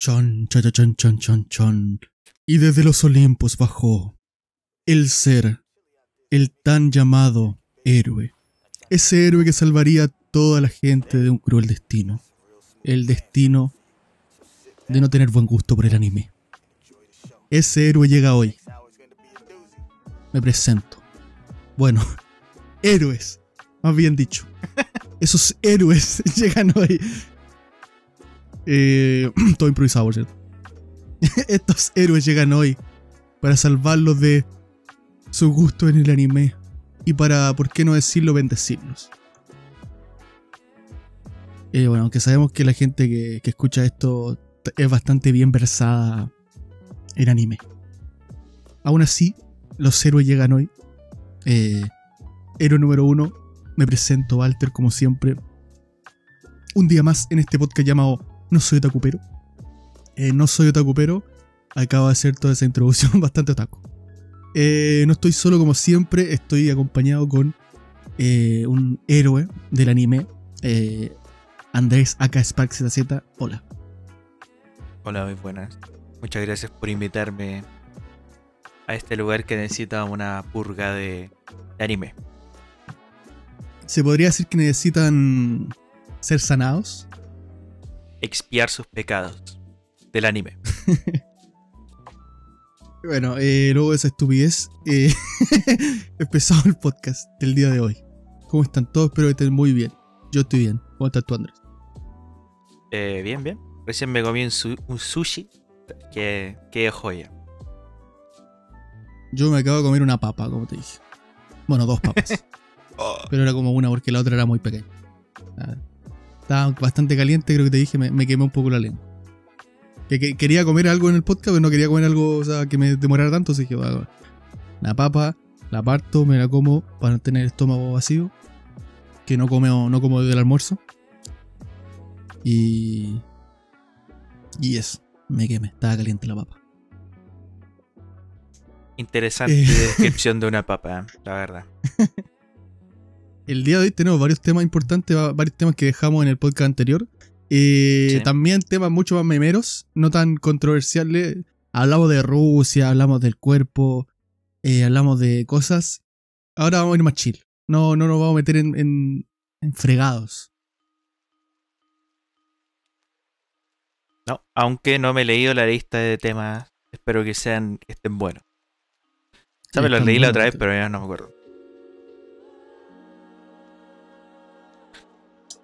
Chon, chon, chon, chon, chon, chon. Y desde los Olimpos bajó el ser, el tan llamado héroe. Ese héroe que salvaría a toda la gente de un cruel destino. El destino de no tener buen gusto por el anime. Ese héroe llega hoy. Me presento. Bueno, héroes, más bien dicho. Esos héroes llegan hoy. Eh, todo improvisado, por cierto. Estos héroes llegan hoy para salvarlos de su gusto en el anime y para, ¿por qué no decirlo, bendecirlos? Eh, bueno, aunque sabemos que la gente que, que escucha esto es bastante bien versada en anime. Aún así, los héroes llegan hoy. Eh, héroe número uno, me presento, Walter, como siempre. Un día más en este podcast llamado No soy otakupero. Eh, no soy otakupero. Acabo de hacer toda esa introducción bastante otaku. Eh, no estoy solo como siempre, estoy acompañado con eh, un héroe del anime, eh, Andrés Aka Sparks Z. Hola. Hola, muy buenas. Muchas gracias por invitarme a este lugar que necesita una purga de, de anime. ¿Se podría decir que necesitan ser sanados? Expiar sus pecados del anime. Bueno, eh, luego de esa estupidez, eh, empezamos el podcast del día de hoy. ¿Cómo están todos? Espero que estén muy bien. Yo estoy bien. ¿Cómo estás tú, Andrés? Eh, bien, bien. Recién me comí un, su- un sushi que, que joya. Yo me acabo de comer una papa, como te dije. Bueno, dos papas. pero era como una porque la otra era muy pequeña. Estaba bastante caliente, creo que te dije, me, me quemé un poco la lengua. Que, que- quería comer algo en el podcast, pero no quería comer algo o sea, que me demorara tanto, así que bueno, la papa, la parto, me la como para no tener el estómago vacío. Que no como, no como desde el almuerzo. Y. Y eso, me quemé, estaba caliente la papa. Interesante Eh. descripción de una papa, ¿eh? la verdad. El día de hoy tenemos varios temas importantes, va- varios temas que dejamos en el podcast anterior. Eh, Sí. También temas mucho más memeros, no tan controversiales. Hablamos de Rusia, hablamos del cuerpo, eh, hablamos de cosas. Ahora vamos a ir más chill. No, no nos vamos a meter en, en- en fregados. No, aunque no me he leído la lista de temas, espero que sean que estén buenos. Sea, me los leí la otra vez, pero ya no me acuerdo.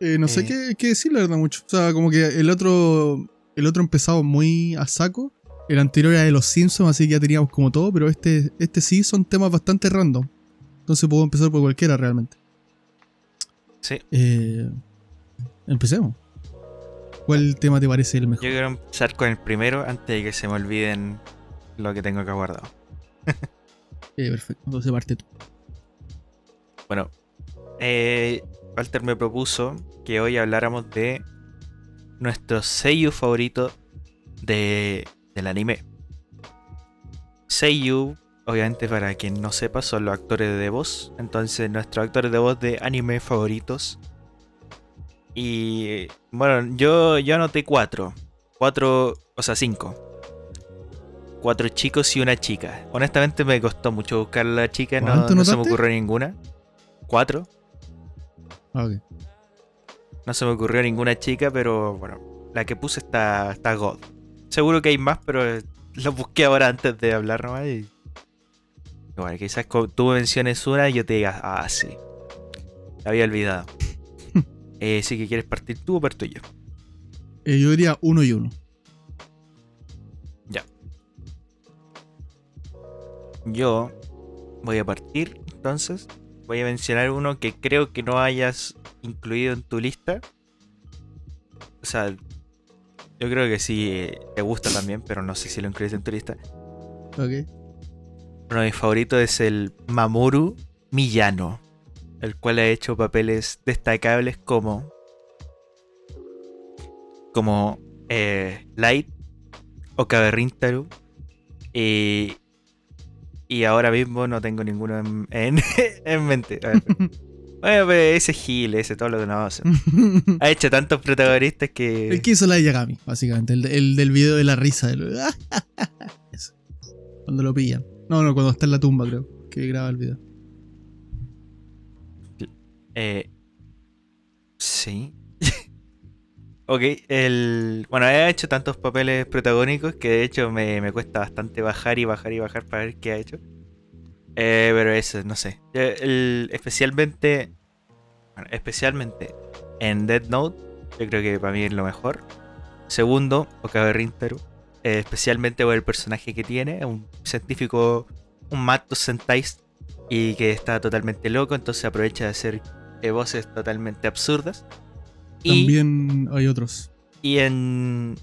Eh, no sé qué, qué decir, la verdad, mucho. O sea, como que el otro, el otro empezaba muy a saco. El anterior era de los Simpsons, así que ya teníamos como todo, pero este, este sí son temas bastante random. Entonces puedo empezar por cualquiera realmente. Sí, Eh, empecemos. ¿Cuál tema te parece el yo mejor? quiero empezar con el primero antes de que se me olviden lo que tengo acá guardado. Eh, perfecto, entonces parte tú. Bueno, eh, Walter me propuso que hoy habláramos de nuestro seiyu favorito de, del anime. Seiyu, obviamente para quien no sepa, son los actores de voz. Entonces, nuestros actores de voz de anime favoritos. Y bueno, yo, yo anoté cuatro. Cuatro, o sea, cinco. Cuatro chicos y una chica. Honestamente me costó mucho buscar a la chica, no, ¿Cuánto no se me ocurrió ninguna. Cuatro. No se me ocurrió ninguna chica, pero bueno, la que puse está, está God. Seguro que hay más, pero eh, lo busqué ahora antes de hablar nomás. Y... Bueno, quizás tú menciones una y yo te diga, ah, sí. La había olvidado. eh, sí que quieres partir tú o parto yo. Eh, yo diría uno y uno. Ya. Yo voy a partir, entonces. Voy a mencionar uno que creo que no hayas incluido en tu lista. O sea, yo creo que sí eh, te gusta también, pero no sé si lo incluyes en tu lista. Ok. Uno de mis favoritos es el Mamoru Miyano, el cual ha hecho papeles destacables como como eh, Light o Kaberrintaru y y ahora mismo no tengo ninguno en, en- en mente. A ver. Bueno, pero ese Gil, ese todo lo hace. ha hecho tantos protagonistas que. El que hizo la de Yagami, básicamente. El, el del video de la risa. Eso. Cuando lo pillan. No, no, cuando está en la tumba, creo. Que graba el video. Eh, sí. Ok, el. Bueno, he hecho tantos papeles protagónicos que de hecho me, me cuesta bastante bajar y bajar y bajar para ver qué ha hecho. Eh, pero eso, no sé. Eh, especialmente. Bueno, especialmente en Dead Note, yo creo que para mí es lo mejor. Segundo, Okabe Rintaro. eh, especialmente por el personaje que tiene, un científico, un Mato Sentai y que está totalmente loco, entonces aprovecha de hacer eh, voces totalmente absurdas. Y, También hay otros. y en.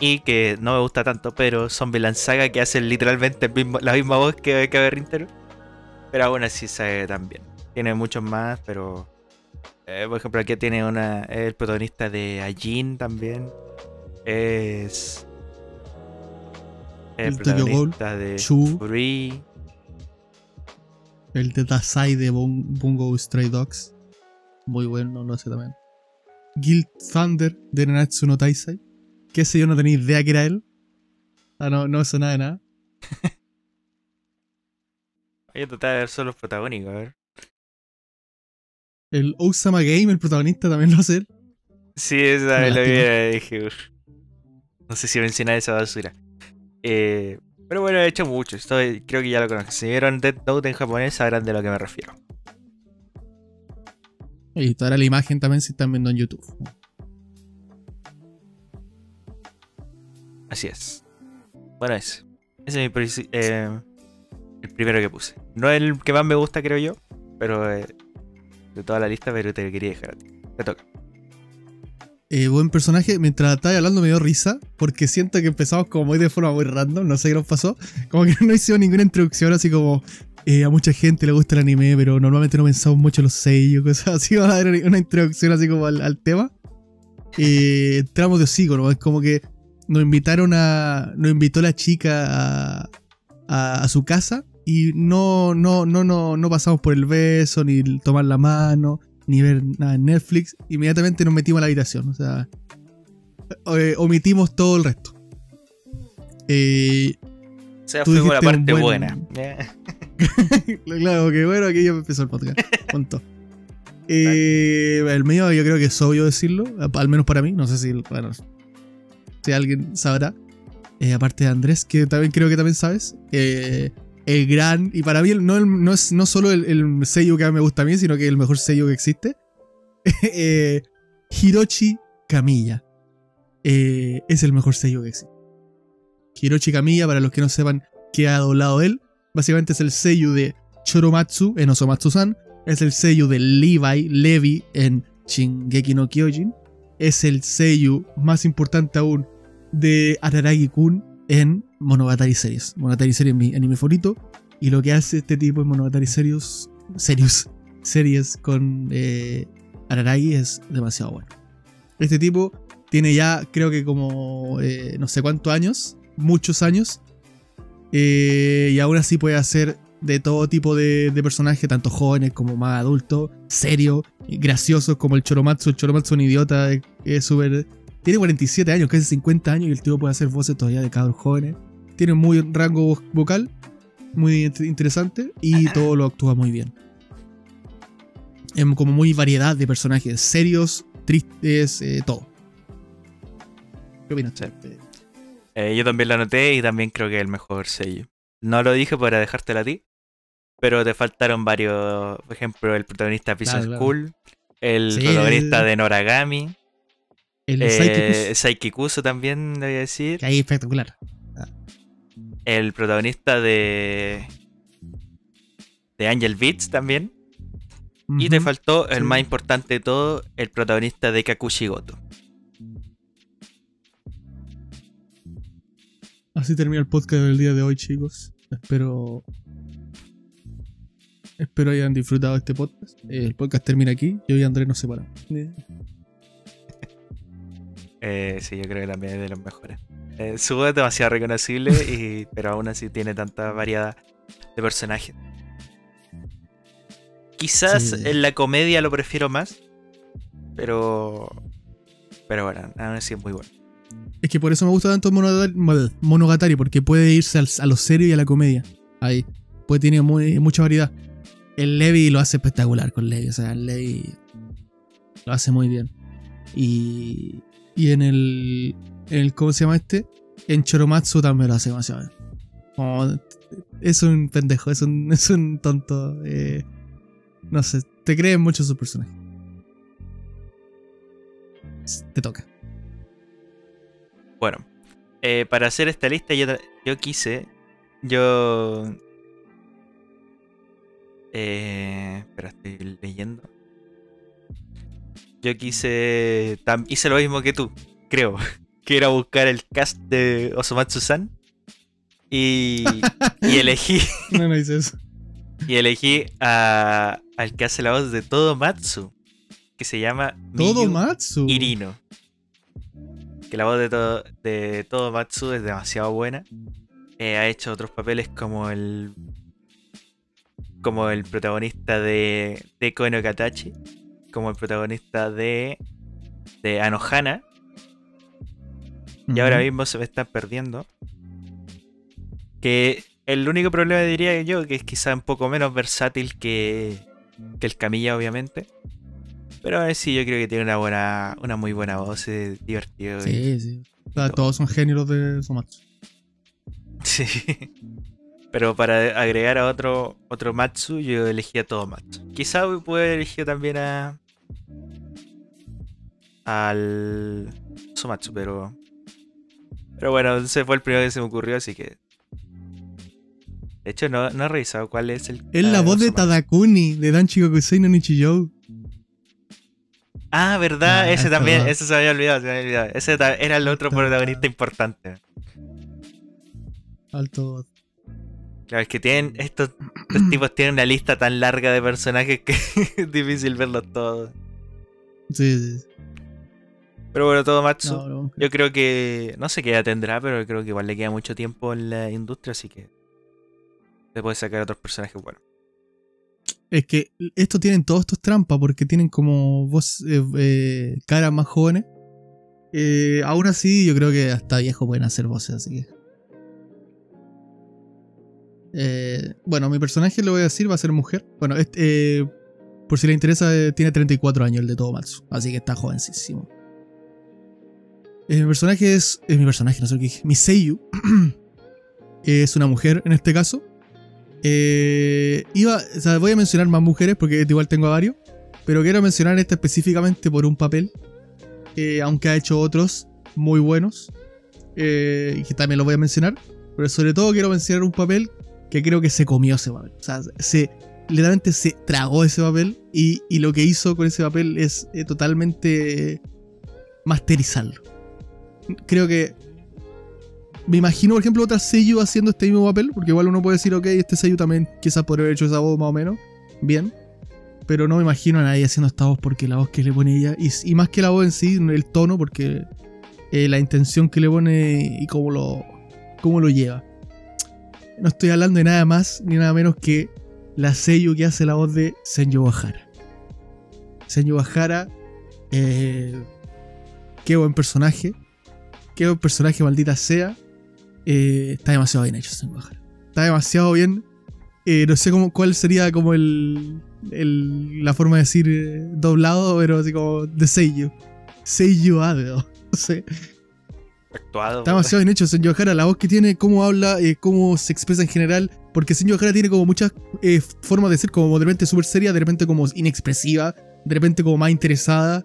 Y que no me gusta tanto, pero Zombieland Saga que hacen literalmente el mismo- la misma voz que Cabe Rintaro. Pero aún así sabe también. Tiene muchos más, pero. eh, por ejemplo, aquí tiene una. El protagonista de Ajin también. Es. El, protagonista de Chu. Free. El de Dasai de Bun- Bungo Stray Dogs. Muy bueno, lo hace también. Guild Thunder de Nanatsu no Taisai. Que ese yo no tenía idea que era él. Ah, no, no eso nada de nada. Voy a tratar de ver solo los protagónicos, a ver. El Osama Game, el protagonista, también lo hace él. Sí, esa me lo vi dije, "Uf". No sé si mencionar esa basura. Eh, pero bueno, he hecho mucho. Estoy, creo que ya lo conozco. Si vieron Dead Note en japonés, sabrán de lo que me refiero. Y toda la imagen también si están viendo en YouTube. Así es. Bueno, ese. Ese es mi eh, el primero que puse. No es el que más me gusta, creo yo. Pero eh, de toda la lista, pero te quería dejar a ti. Te toca. Eh, buen personaje. Mientras estaba hablando me dio risa. Porque siento que empezamos como muy de forma muy random. No sé qué nos pasó. Como que no hicimos ninguna introducción así como. Eh, a mucha gente le gusta el anime, pero normalmente no pensamos mucho en los sellos, cosas así. Vamos a dar una introducción así como al, al tema. Eh, entramos de hocico, ¿no? Es como que nos invitaron a. Nos invitó la chica a, a, a su casa. Y no, no, no, no, no pasamos por el beso, ni tomar la mano, ni ver nada en Netflix. Inmediatamente nos metimos a la habitación. O sea, eh, omitimos todo el resto. Eh, O sea, Tú fuimos la dijiste un parte buen- buena. Claro, que bueno, aquí ya empezó el podcast. Punto. Eh, el mío yo creo que es obvio decirlo, al menos para mí, no sé si, bueno, si alguien sabrá. Eh, aparte de Andrés, que también creo que también sabes. eh, el gran, y para mí no, no es no solo el, el sello que me gusta a mí, sino que el mejor sello que existe. eh, Hiroshi Kamiya. Eh, es el mejor sello que existe. Hiroshi Kamiya, para los que no sepan qué ha doblado él, básicamente es el sello de Choromatsu en Osomatsu-san, es el sello de Levi, Levi en Shingeki no Kyojin, es el sello más importante aún de Araragi-kun en Monogatari Series. Monogatari Series es mi anime favorito, y lo que hace este tipo en Monogatari Series, Series, series con eh, Araragi es demasiado bueno. Este tipo tiene ya, creo que como eh, no sé cuántos años, muchos años, eh, y aún así puede hacer de todo tipo de, de personajes, tanto jóvenes como más adultos, serios, graciosos como el Choromatsu. El Choromatsu es un idiota, es- súper... Tiene 47 años, casi 50 años, y el tipo puede hacer voces todavía de cabros jóvenes. Tiene muy rango vo- vocal, muy int- interesante, y todo lo actúa muy bien. Es como muy variedad de personajes, serios, tristes, eh, todo. ¿Qué opinas? Sí. Eh, yo también lo anoté y también creo que es el mejor sello. No lo dije para dejártelo a ti, pero te faltaron varios. Por ejemplo, el protagonista de Prison Claro, claro. School, el Sí, protagonista el- de Noragami, El eh, Saikikuso también, le voy a decir. que ahí es espectacular. El protagonista de. de Angel Beats también. Y te faltó el más importante de todo, el protagonista de Kakushigoto. Así termina el podcast del día de hoy, chicos. Espero. Espero hayan disfrutado este podcast. El podcast termina aquí. Yo y Andrés nos separamos. Eh, sí, yo creo que también es de los mejores. Eh, su voz es demasiado reconocible, y, pero aún así tiene tanta variedad de personajes. Quizás Sí. en la comedia lo prefiero más. Pero. Pero bueno, aún así es muy bueno. Es que por eso me gusta tanto Monogatari, Mo- Monogatari, porque puede irse a lo serio y a la comedia. Ahí. Pues tiene mucha variedad. El Levi lo hace espectacular con Levi. O sea, el Levi lo hace muy bien. Y, y en el, en el. ¿Cómo se llama este? En Choromatsu también lo hace demasiado bien. Como- es un pendejo, es un, es un tonto. eh, no sé, te creen mucho su personaje. Te toca. Bueno, eh, para hacer esta lista yo, yo quise. Yo. Eh, espera, estoy leyendo. Yo quise. tam- hice lo mismo que tú, creo. Que era buscar el cast de Osomatsu-san. Y, y elegí. No, no dice eso. Y elegí a, al que hace la voz de Todo Matsu. Que se llama Todo Matsu. Irino. Que la voz de todo, de todo Matsu es demasiado buena. Eh, ha hecho otros papeles como el. Como el protagonista de. de Kono Katachi. Como el protagonista de. de Anohana. Y ahora mismo se me están perdiendo. Que el único problema diría yo que es quizá un poco menos versátil que, que el Camilla, obviamente. Pero aún así yo creo que tiene una buena, una muy buena voz, es divertido. y- Sí, sí. O sea, todos son géneros de Somatsu. Sí. Pero para agregar a otro, otro Matsu, yo elegí a todo Matsu. Quizá puedo haber elegido también a. al. Somatsu, pero. Pero bueno, ese fue el primero que se me ocurrió, así que. De hecho, no, no he revisado cuál es el. Es la voz de. Tadakuni, de Danchi Gokusei no Nichijou. Ah, verdad, Ah, ese también, ese se me había olvidado, se había olvidado. Ese era el otro protagonista importante. Alto. Claro, es que tienen. Estos, estos tipos tienen una lista tan larga de personajes que es difícil verlos todos. Sí, sí. Pero bueno, todo Matsu. No, no. Yo creo que. No sé qué edad tendrá, pero creo que igual le queda mucho tiempo en la industria, así que. Se puede sacar otros personajes buenos. Es que esto tienen todos estos trampas porque tienen como voz, eh, eh, caras más jóvenes. Eh, aún así, yo creo que hasta viejos pueden hacer voces, así que. Eh, bueno, mi personaje lo voy a decir, va a ser mujer. Bueno, este, por si le interesa, tiene 34 años el de Todomatsu, así que está jovencísimo. Mi personaje es. Mi personaje, no sé que dije. Mi Seiyu es una mujer en este caso. Eh, iba, voy a mencionar más mujeres porque igual tengo a varios. Pero quiero mencionar esta específicamente por un papel. eh, aunque ha hecho otros muy buenos. eh, y que también lo voy a mencionar. Pero sobre todo quiero mencionar un papel que creo que se comió ese papel. O sea, se, literalmente se tragó ese papel. Y, y lo que hizo con ese papel es eh, totalmente masterizarlo. Creo que me imagino, por ejemplo, otra sello haciendo este mismo papel, porque igual uno puede decir, ok, este sello también quizás podría haber hecho esa voz más o menos, bien, pero no me imagino a nadie haciendo esta voz porque la voz que le pone ella, y, y más que la voz en sí, el tono, porque eh, la intención que le pone y cómo lo, cómo lo lleva. No estoy hablando de nada más ni nada menos que la sello que hace la voz de Senyo Bajara. Senyo Bajara, eh, qué buen personaje, qué buen personaje maldita sea. Eh, está demasiado bien hecho Bajara. Está demasiado bien. Eh, no sé cómo, cuál sería como el, el- la forma de decir eh, doblado, pero así como de. Seiyu Adeo. No sé. Actuado. Está demasiado bien hecho Hara, la voz que tiene, cómo habla, cómo se expresa en general. Porque Senyo Hara tiene como muchas formas de ser, como de repente súper seria, de repente como inexpresiva, de repente como más interesada.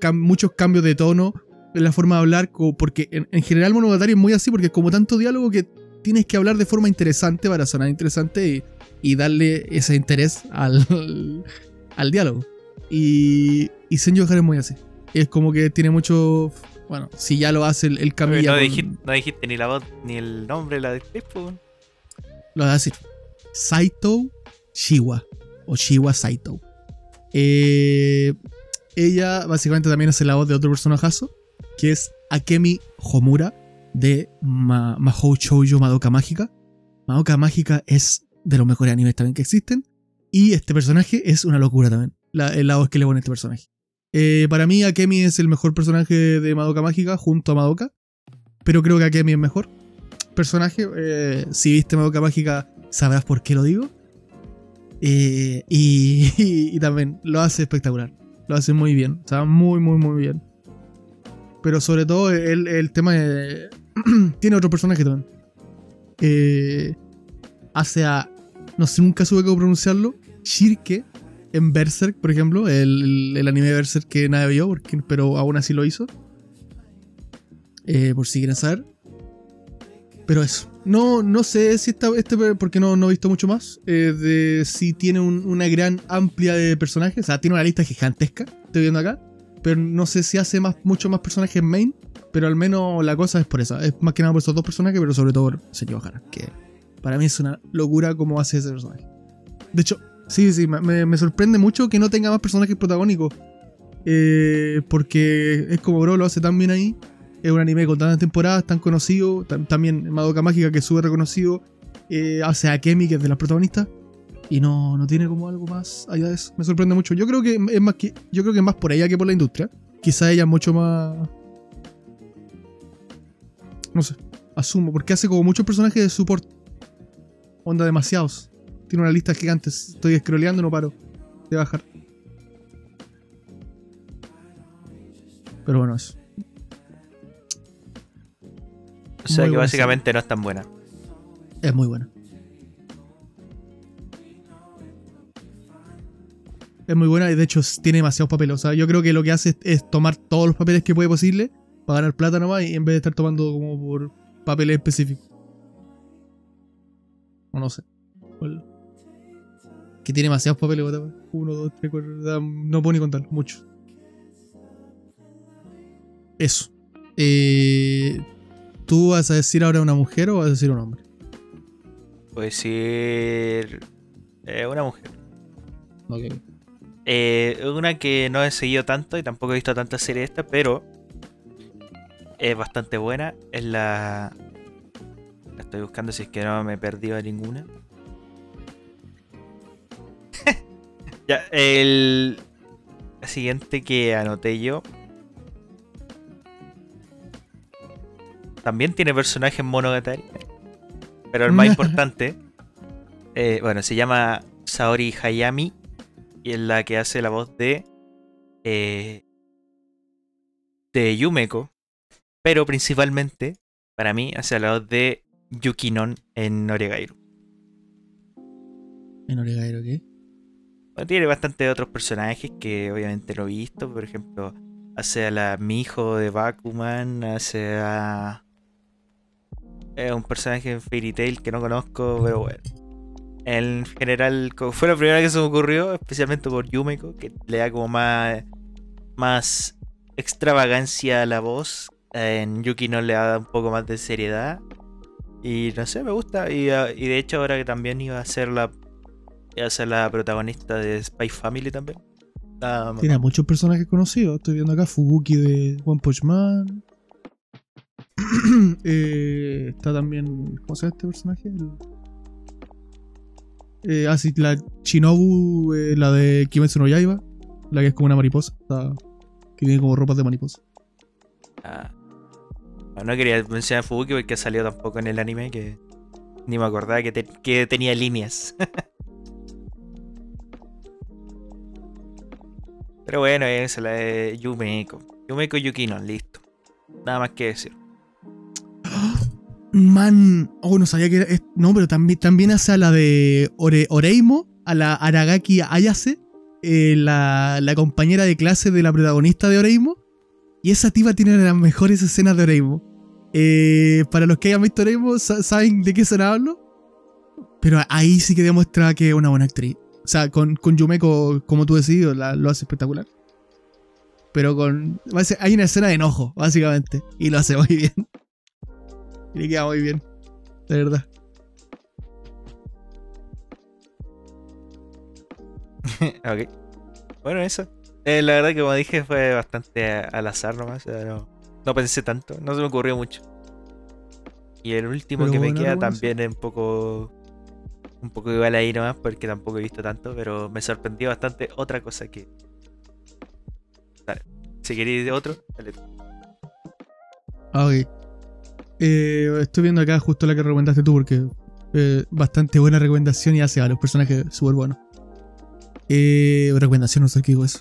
cam- muchos cambios de tono en la forma de hablar, porque en, en general Monogatari es muy así, porque es como tanto diálogo que tienes que hablar de forma interesante para sonar interesante y, y darle ese interés al, al diálogo. Y, y Senyo Hara es muy así. Es como que tiene mucho. Bueno, si ya lo hace el, el Camilla. no, con- dijiste, no dijiste ni la voz ni el nombre, la actriz. Lo voy a decir. Saito Shiwa. O Shiwa Saito. Eh, ella básicamente también hace la voz de otro personajazo. Que es Akemi Homura. De Ma Mahou Shoujo Madoka Mágica. Madoka Mágica es de los mejores animes también que existen. Y este personaje es una locura también. La, el voz que le pone este personaje. Eh, para mí, Akemi es el mejor personaje de Madoka Mágica junto a Madoka. Pero creo que Akemi es mejor personaje. Eh, si viste Madoka Mágica, sabrás por qué lo digo. Eh, y, y, también lo hace espectacular. Lo hace muy bien. O sea, muy, muy, muy bien. Pero sobre todo el, el tema de... tiene otro personaje también. Eh, hace a... No sé, nunca supe cómo pronunciarlo. Shirke en Berserk, por ejemplo. El, el, anime de Berserk que nadie vio, porque, pero aún así lo hizo. Eh, por si quieren saber. Pero eso. No, no sé si está este, porque no, no he visto mucho más. Eh, de si tiene una gran amplia de personajes. O sea, tiene una lista gigantesca. Estoy viendo acá. Pero no sé si hace más, mucho más personajes main. Pero al menos la cosa es por esa. Es más que nada por esos dos personajes, pero sobre todo por Señor Ohara. Que para mí es una locura cómo hace ese personaje. De hecho, sí, sí, me, me sorprende mucho que no tenga más personajes protagónicos. Eh, porque es como, bro, lo hace tan bien ahí. Es un anime con tantas temporadas, tan conocido. También Madoka Mágica, que es súper reconocido. Eh, hace a Kemi, que es de las protagonistas y no, no tiene como algo más allá de eso. Me sorprende mucho. Yo creo que es más que yo creo que es más por ella que por la industria. Quizá ella es mucho más no sé, asumo, porque hace como muchos personajes de support. Onda demasiados. Tiene una lista gigante. Estoy scrolleando, no paro de bajar. Pero bueno, eso. O sea que básicamente no es tan buena. Es muy buena. Es muy buena y de hecho tiene demasiados papeles. O sea, yo creo que lo que hace es, tomar todos los papeles que puede posible para ganar plata nomás y en vez de estar tomando como por papeles específicos. O no sé. Que tiene demasiados papeles, Uno, dos, tres, cuatro. No puedo ni contar, muchos. Eso. Eh, ¿Tú vas a decir ahora una mujer o vas a decir un hombre? Voy a decir. Eh, una mujer. Ok. Eh, una que no he seguido tanto y tampoco he visto tantas series esta, pero es bastante buena. Es la. La estoy buscando si es que no me he perdido ninguna. ya, el. La siguiente que anoté yo. También tiene personajes monogatari. Pero el más importante. Eh, bueno, se llama Saori Hayami y es la que hace la voz de. Eh, de Yumeko. Pero principalmente, para mí, hace la voz de Yukinon en Oregairu. ¿En Oregairu qué? tiene bastante otros personajes que obviamente no he visto. Por ejemplo, hace a la mi hijo de Bakuman, hace a. Es un personaje en Fairy Tail que no conozco, pero bueno en general fue la primera que se me ocurrió, especialmente por Yumeko, que le da como más, más extravagancia a la voz. En Yuki no le da un poco más de seriedad. Y no sé, me gusta. Y, ah, de hecho ahora que también iba a ser la, iba a ser la protagonista de Spy Family también. Tiene muchos personajes conocidos. Estoy viendo acá Fubuki de One Punch Man. Eh, está también. ¿Cómo se llama este personaje? Eh, así, ah, la Shinobu, eh, la de Kimetsu no Yaiba, la que es como una mariposa, que tiene como ropas de mariposa. Ah. No, quería mencionar a Fubuki porque salió tampoco en el anime que ni me acordaba que, que tenía líneas. Pero bueno, esa es la de Yumeko. Yumeko Yukino, listo. Nada más que decir. Man, oh, no sabía que era. No, pero también, también hace a la de Oreimo, a la Aragaki Ayase, eh, la, compañera de clase de la protagonista de Oreimo. Y esa tipa tiene las mejores escenas de Oreimo. Eh, para los que hayan visto Oreimo, saben de qué se hablo. Pero ahí sí que demuestra que es una buena actriz. O sea, con, con Yumeko, como tú decís, lo hace espectacular. Pero con. Hay una escena de enojo, básicamente. Y lo hace muy bien. Y le queda muy bien. De verdad. ok. Bueno, eso. Eh, la verdad que como dije fue bastante al azar nomás. no, no, pensé tanto. No se me ocurrió mucho. Y el último que me queda también es un poco... un poco igual ahí nomás porque tampoco he visto tanto, pero me sorprendió bastante otra cosa que. Dale. Si queréis otro, dale. Ah, ok. Eh, estoy viendo acá justo la que recomendaste tú porque eh, bastante buena recomendación y hace a los personajes súper buenos. Eh, recomendación, no sé qué digo eso.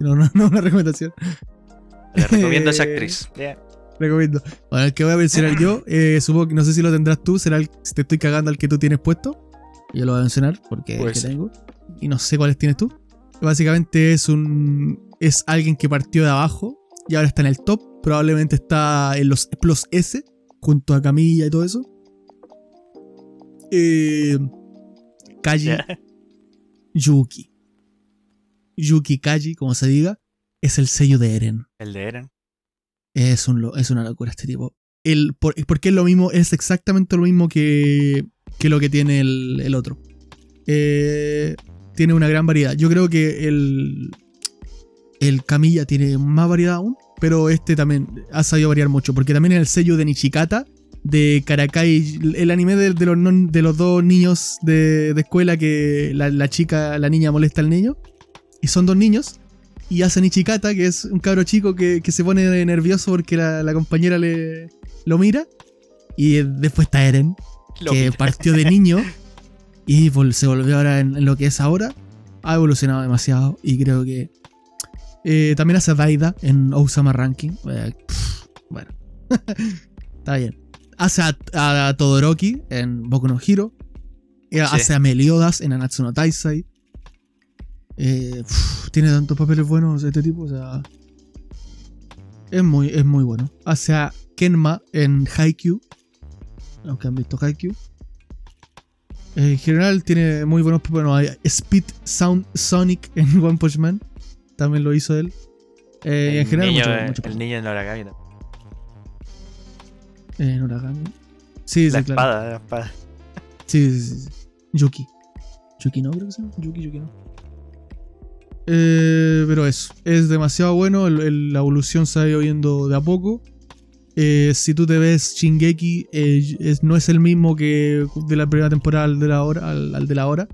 No, no, no, una recomendación. Le recomiendo a esa actriz. Yeah. Recomiendo. Bueno, el que voy a mencionar yo, eh, supongo que no sé si lo tendrás tú, será el si te estoy cagando al que tú tienes puesto. Yo lo voy a mencionar porque es el Pues. que tengo. Y no sé cuáles tienes tú. Básicamente es un. es alguien que partió de abajo y ahora está en el top. Probablemente está en los Plus S, junto a Camilla y todo eso. Eh, Kaji. Yuki. Yuki Kaji, como se diga, es el sello de Eren. El de Eren. Es, un, es una locura este tipo. El, por- porque es lo mismo, es exactamente lo mismo que, que lo que tiene el, el otro. Eh, tiene una gran variedad. Yo creo que el, el Camilla tiene más variedad aún, pero este también ha sabido variar mucho. Porque también en el sello de Nichikata, de Karakai, el anime de, de los, non- de los dos niños de, de escuela que la, la chica, la niña molesta al niño. Y son dos niños. Y hacen Ichikata, que es un cabro chico que, que se pone nervioso porque la, la compañera le lo mira. Y después está Eren, Lo que mira. partió de niño y se volvió ahora en, en lo que es ahora. Ha evolucionado demasiado y creo que eh, también hace a Daida en Osama Ranking. Eh, pff, bueno, está bien. Hace a, a Todoroki en Boku no Hero. Eh, Hace a Meliodas en Anatsu no Taisai. Pff, tiene tantos papeles buenos este tipo, o sea. Es muy, es muy bueno. Hace a Kenma en Haikyuu. Aunque han visto Haikyuu. En general tiene muy buenos papeles. Bueno, hay Speed Sound Sonic en One Punch Man. También lo hizo él. Eh, y en el, general, niño, mucho, mucho el niño en Noragami. también. Eh, en Origami. Sí, La sí, claro. espada, la espada. Sí, sí, sí, sí. Yuki. Yuki no, creo que se llama. Yuki, Yuki no. Eh, pero eso, es demasiado bueno. el- el- la evolución se ha ido viendo de a poco. Eh, si tú te ves Shingeki, eh, es- no es el mismo que de la primera temporada al de la hora. Al, al de la hora.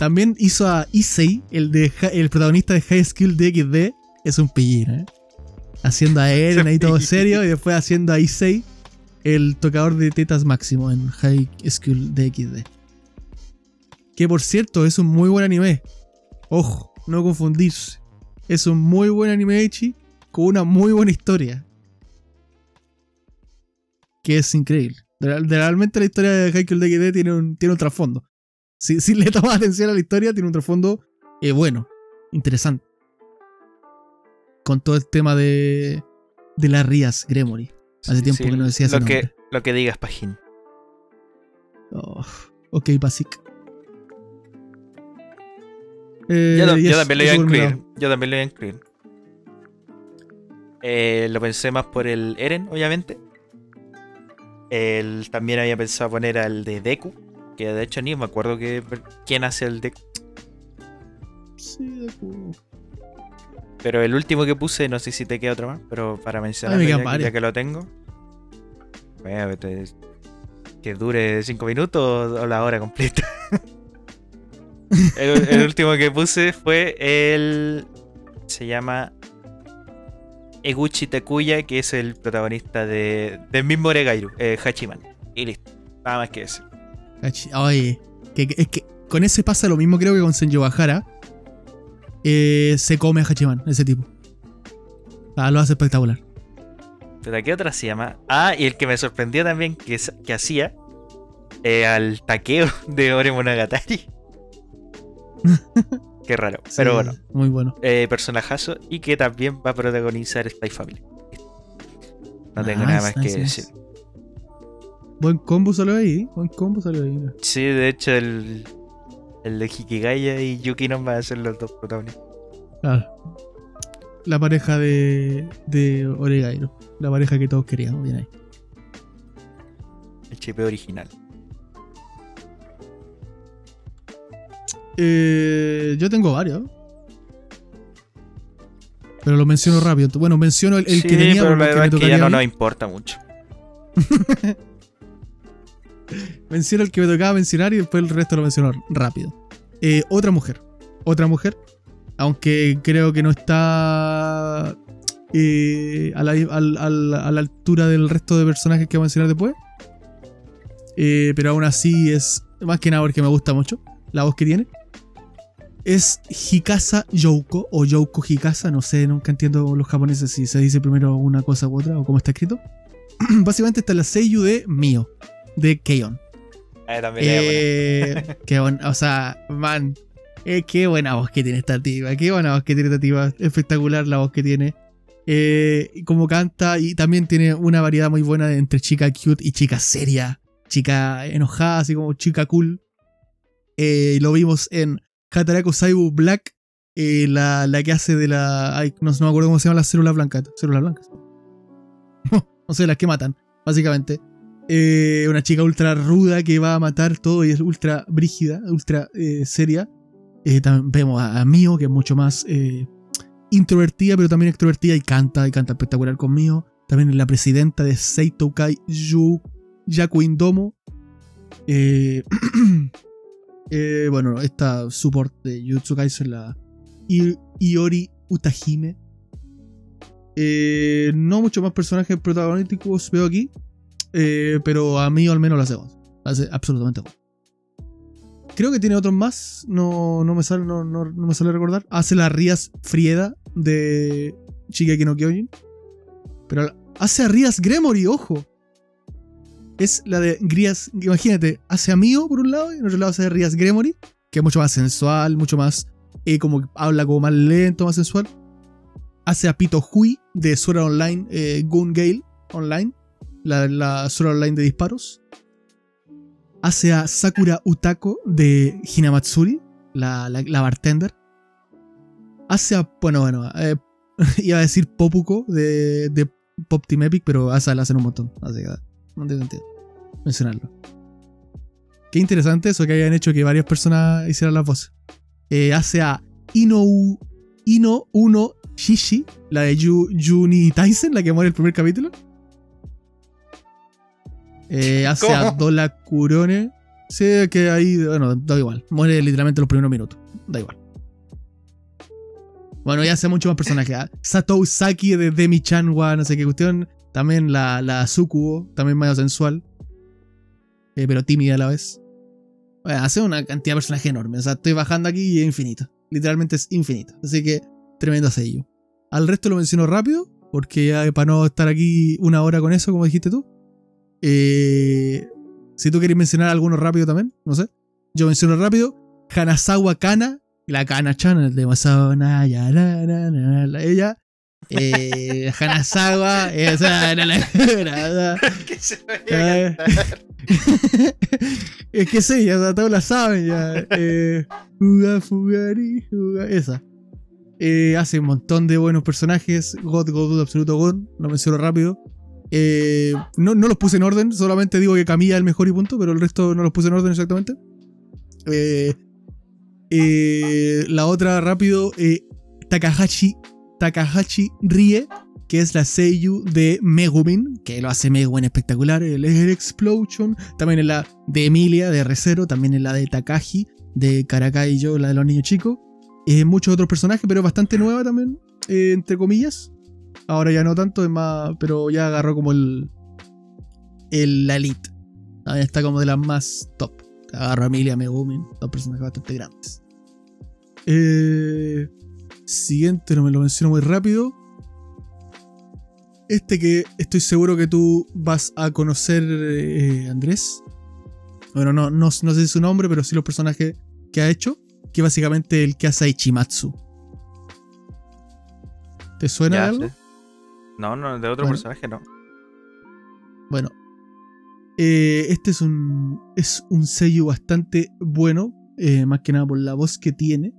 También hizo a Issei, el, de, el protagonista de High School DxD. Es un pillín, ¿eh? Haciendo a Eren ahí todo serio y después haciendo a Issei, el tocador de tetas máximo en High School DxD. Que por cierto, es un muy buen anime. Ojo, no confundirse. Es un muy buen anime Echi con una muy buena historia. Que es increíble. Real- Realmente la historia de High School DxD tiene un, tiene un trasfondo. Si, si le tomas atención a la historia, tiene un trasfondo eh, bueno, interesante. Con todo el tema de, de las Rías Gremory. Hace Sí, tiempo sí, que no decía ese lo que, nombre. lo que digas, Pajín. Oh, ok, Basic. Eh, Yo, también lo iba a incluir. Yo también lo iba a incluir. Eh, lo pensé más por el Eren, obviamente. El, también había pensado poner al de Deku. Que de hecho ni me acuerdo que, quién hace el Deku. Sí, de. Pero el último que puse, no sé si te queda otro más, pero para mencionarlo quedan ya, que- varios. ya que lo tengo. Bueno, que dure 5 minutos o la hora completa. el, el último que puse fue el. Se llama. Eguchi Takuya, que es el protagonista de, del mismo Oregairu, eh, Hachiman. Y listo. Nada más que eso. Oye, que, es que con ese pasa lo mismo creo que con Senjo Bajara. Eh, se come a Hachiman, ese tipo. Ah, lo hace espectacular. ¿Pero qué otra se llama? Ah, y el que me sorprendió también que, que hacía eh, al taqueo de Ore Monogatari. Qué raro. Pero bueno, Muy bueno. eh, personajazo y que también va a protagonizar Spy Family. No tengo nada más que decir. Buen combo salió ahí, buen combo salió ahí. Sí, de hecho, el, el de Hikigaya y Yukino van a ser los dos protagonistas. Claro. La pareja de, de Oregairo. La pareja que todos queríamos, bien ahí. El chip original. Eh, yo tengo varios. Pero lo menciono rápido. Bueno, menciono el, el sí, que tenía pero la verdad es que ya no nos importa mucho. menciono el que me tocaba mencionar y después el resto lo menciono rápido. Eh, otra mujer. Otra mujer. Aunque creo que no está eh, a, la, altura del resto de personajes que voy a mencionar después. Eh, pero aún así es más que nada porque me gusta mucho la voz que tiene. Es Hikasa Youko o Youko Hikasa, no sé, nunca entiendo los japoneses si se dice primero una cosa u otra o cómo está escrito. Básicamente está la seiyuu de Mio, de Keion. Ah, también. Eh, qué buena, o sea, man, eh, qué buena voz que tiene esta tipa, qué buena voz que tiene esta tipa, espectacular la voz que tiene. Eh, como canta y también tiene una variedad muy buena entre chica cute y chica seria, chica enojada, así como chica cool. Eh, lo vimos en Hataraku Saibu Black, eh, la, la que hace de la... ay, no, no me acuerdo cómo se llama la célula blanca. Célula blancas. no sé, las que matan, básicamente. Eh, una chica ultra ruda que va a matar todo y es ultra brígida, ultra eh, seria. Eh, también vemos a, Mio, que es mucho más eh, introvertida, pero también extrovertida y canta, y canta espectacular con Mio. También es la presidenta de Seitoukai Yu, Yaku Indomo. Bueno, esta support de Jutsu Kaisen, la Iori Utahime. No muchos más personajes protagonísticos veo aquí. Eh, pero a mí al menos lo hacemos. Hace absolutamente. Creo que tiene otros más. No, no me sale, no, no, me sale recordar. Hace la Rías Frieda de Shigeki no Kyojin. Pero hace a Rías Gremory, ojo. Es la de Rías. Imagínate, hace a Mio por un lado y en otro lado hace a Rías Gremory. Que es mucho más sensual, mucho más. eh, como habla como más lento, más sensual. Hace a Pito Hui de Sora Online, eh, Gun Gale Online la, la Online de disparos. Hace a Sakura Utako de Hinamatsuri, la, la, bartender. Hace a, bueno, bueno, eh, iba a decir Popuko de, de Pop Team Epic, pero esa la hacen un montón. Así que no tiene sentido mencionarlo. Qué interesante eso que hayan hecho que varias personas hicieran las voces. Eh, hace a Ino, Ino Uno Shishi, la de Yu, Juni Tyson, la que muere el primer capítulo. Eh, hace a ¿Cómo? Dola Kurone. Sí, que ahí, bueno, da igual. Muere literalmente en los primeros minutos. Da igual. Bueno, y hace mucho más personajes. ¿ah? Satou Saki de Demi Chanwa, no sé qué cuestión. También la, la Sukubo, también medio sensual. Eh, pero tímida a la vez. Bueno, hace una cantidad de personajes enorme. O sea, estoy bajando aquí y es infinito. Literalmente es infinito. Así que, tremendo sello. Al resto lo menciono rápido, porque ya para no estar aquí una hora con eso, como dijiste tú. Eh, si tú quieres mencionar alguno rápido también, no sé. Yo menciono rápido. Hanazawa Kana, la Kana Channel de Masona, ya, na, na, na, na, ella. Eh, Hanazawa, esa la. era- que se vaya Eh. es que sí, ya todos la saben ya. Eh, Fuga, Fugari, Fuga, esa. Eh, hace un montón de buenos personajes. God, God, Absoluto God, lo menciono rápido. Eh, no, no los puse en orden, solamente digo que Camilla es el mejor y punto, pero el resto no los puse en orden exactamente. Eh, eh, la otra rápido, Takahashi, Takahashi Rie, que es la Seiyu de Megumin, que lo hace Megumin espectacular, el Air Explosion, también es la de Emilia, de Recero, también es la de Takashi, de Karakai y yo, la de los niños chicos. Muchos otros personajes, pero bastante nueva también, entre comillas. Ahora ya no tanto, es más, pero ya agarró como el, el la elite. Está como de las más top. Agarró a Emilia, Megumin, dos personajes bastante grandes. Eh, siguiente, no me lo menciono muy rápido. Este que estoy seguro que tú vas a conocer, eh, Andrés. Bueno, no, no, no sé su nombre, pero sí los personajes que ha hecho. Que básicamente el que hace a Ichimatsu. ¿Te suena Ya, algo? sí. No, no, de otro Bueno. personaje no. Bueno. eh, este es un. Es un sello bastante bueno. eh, más que nada por la voz que tiene.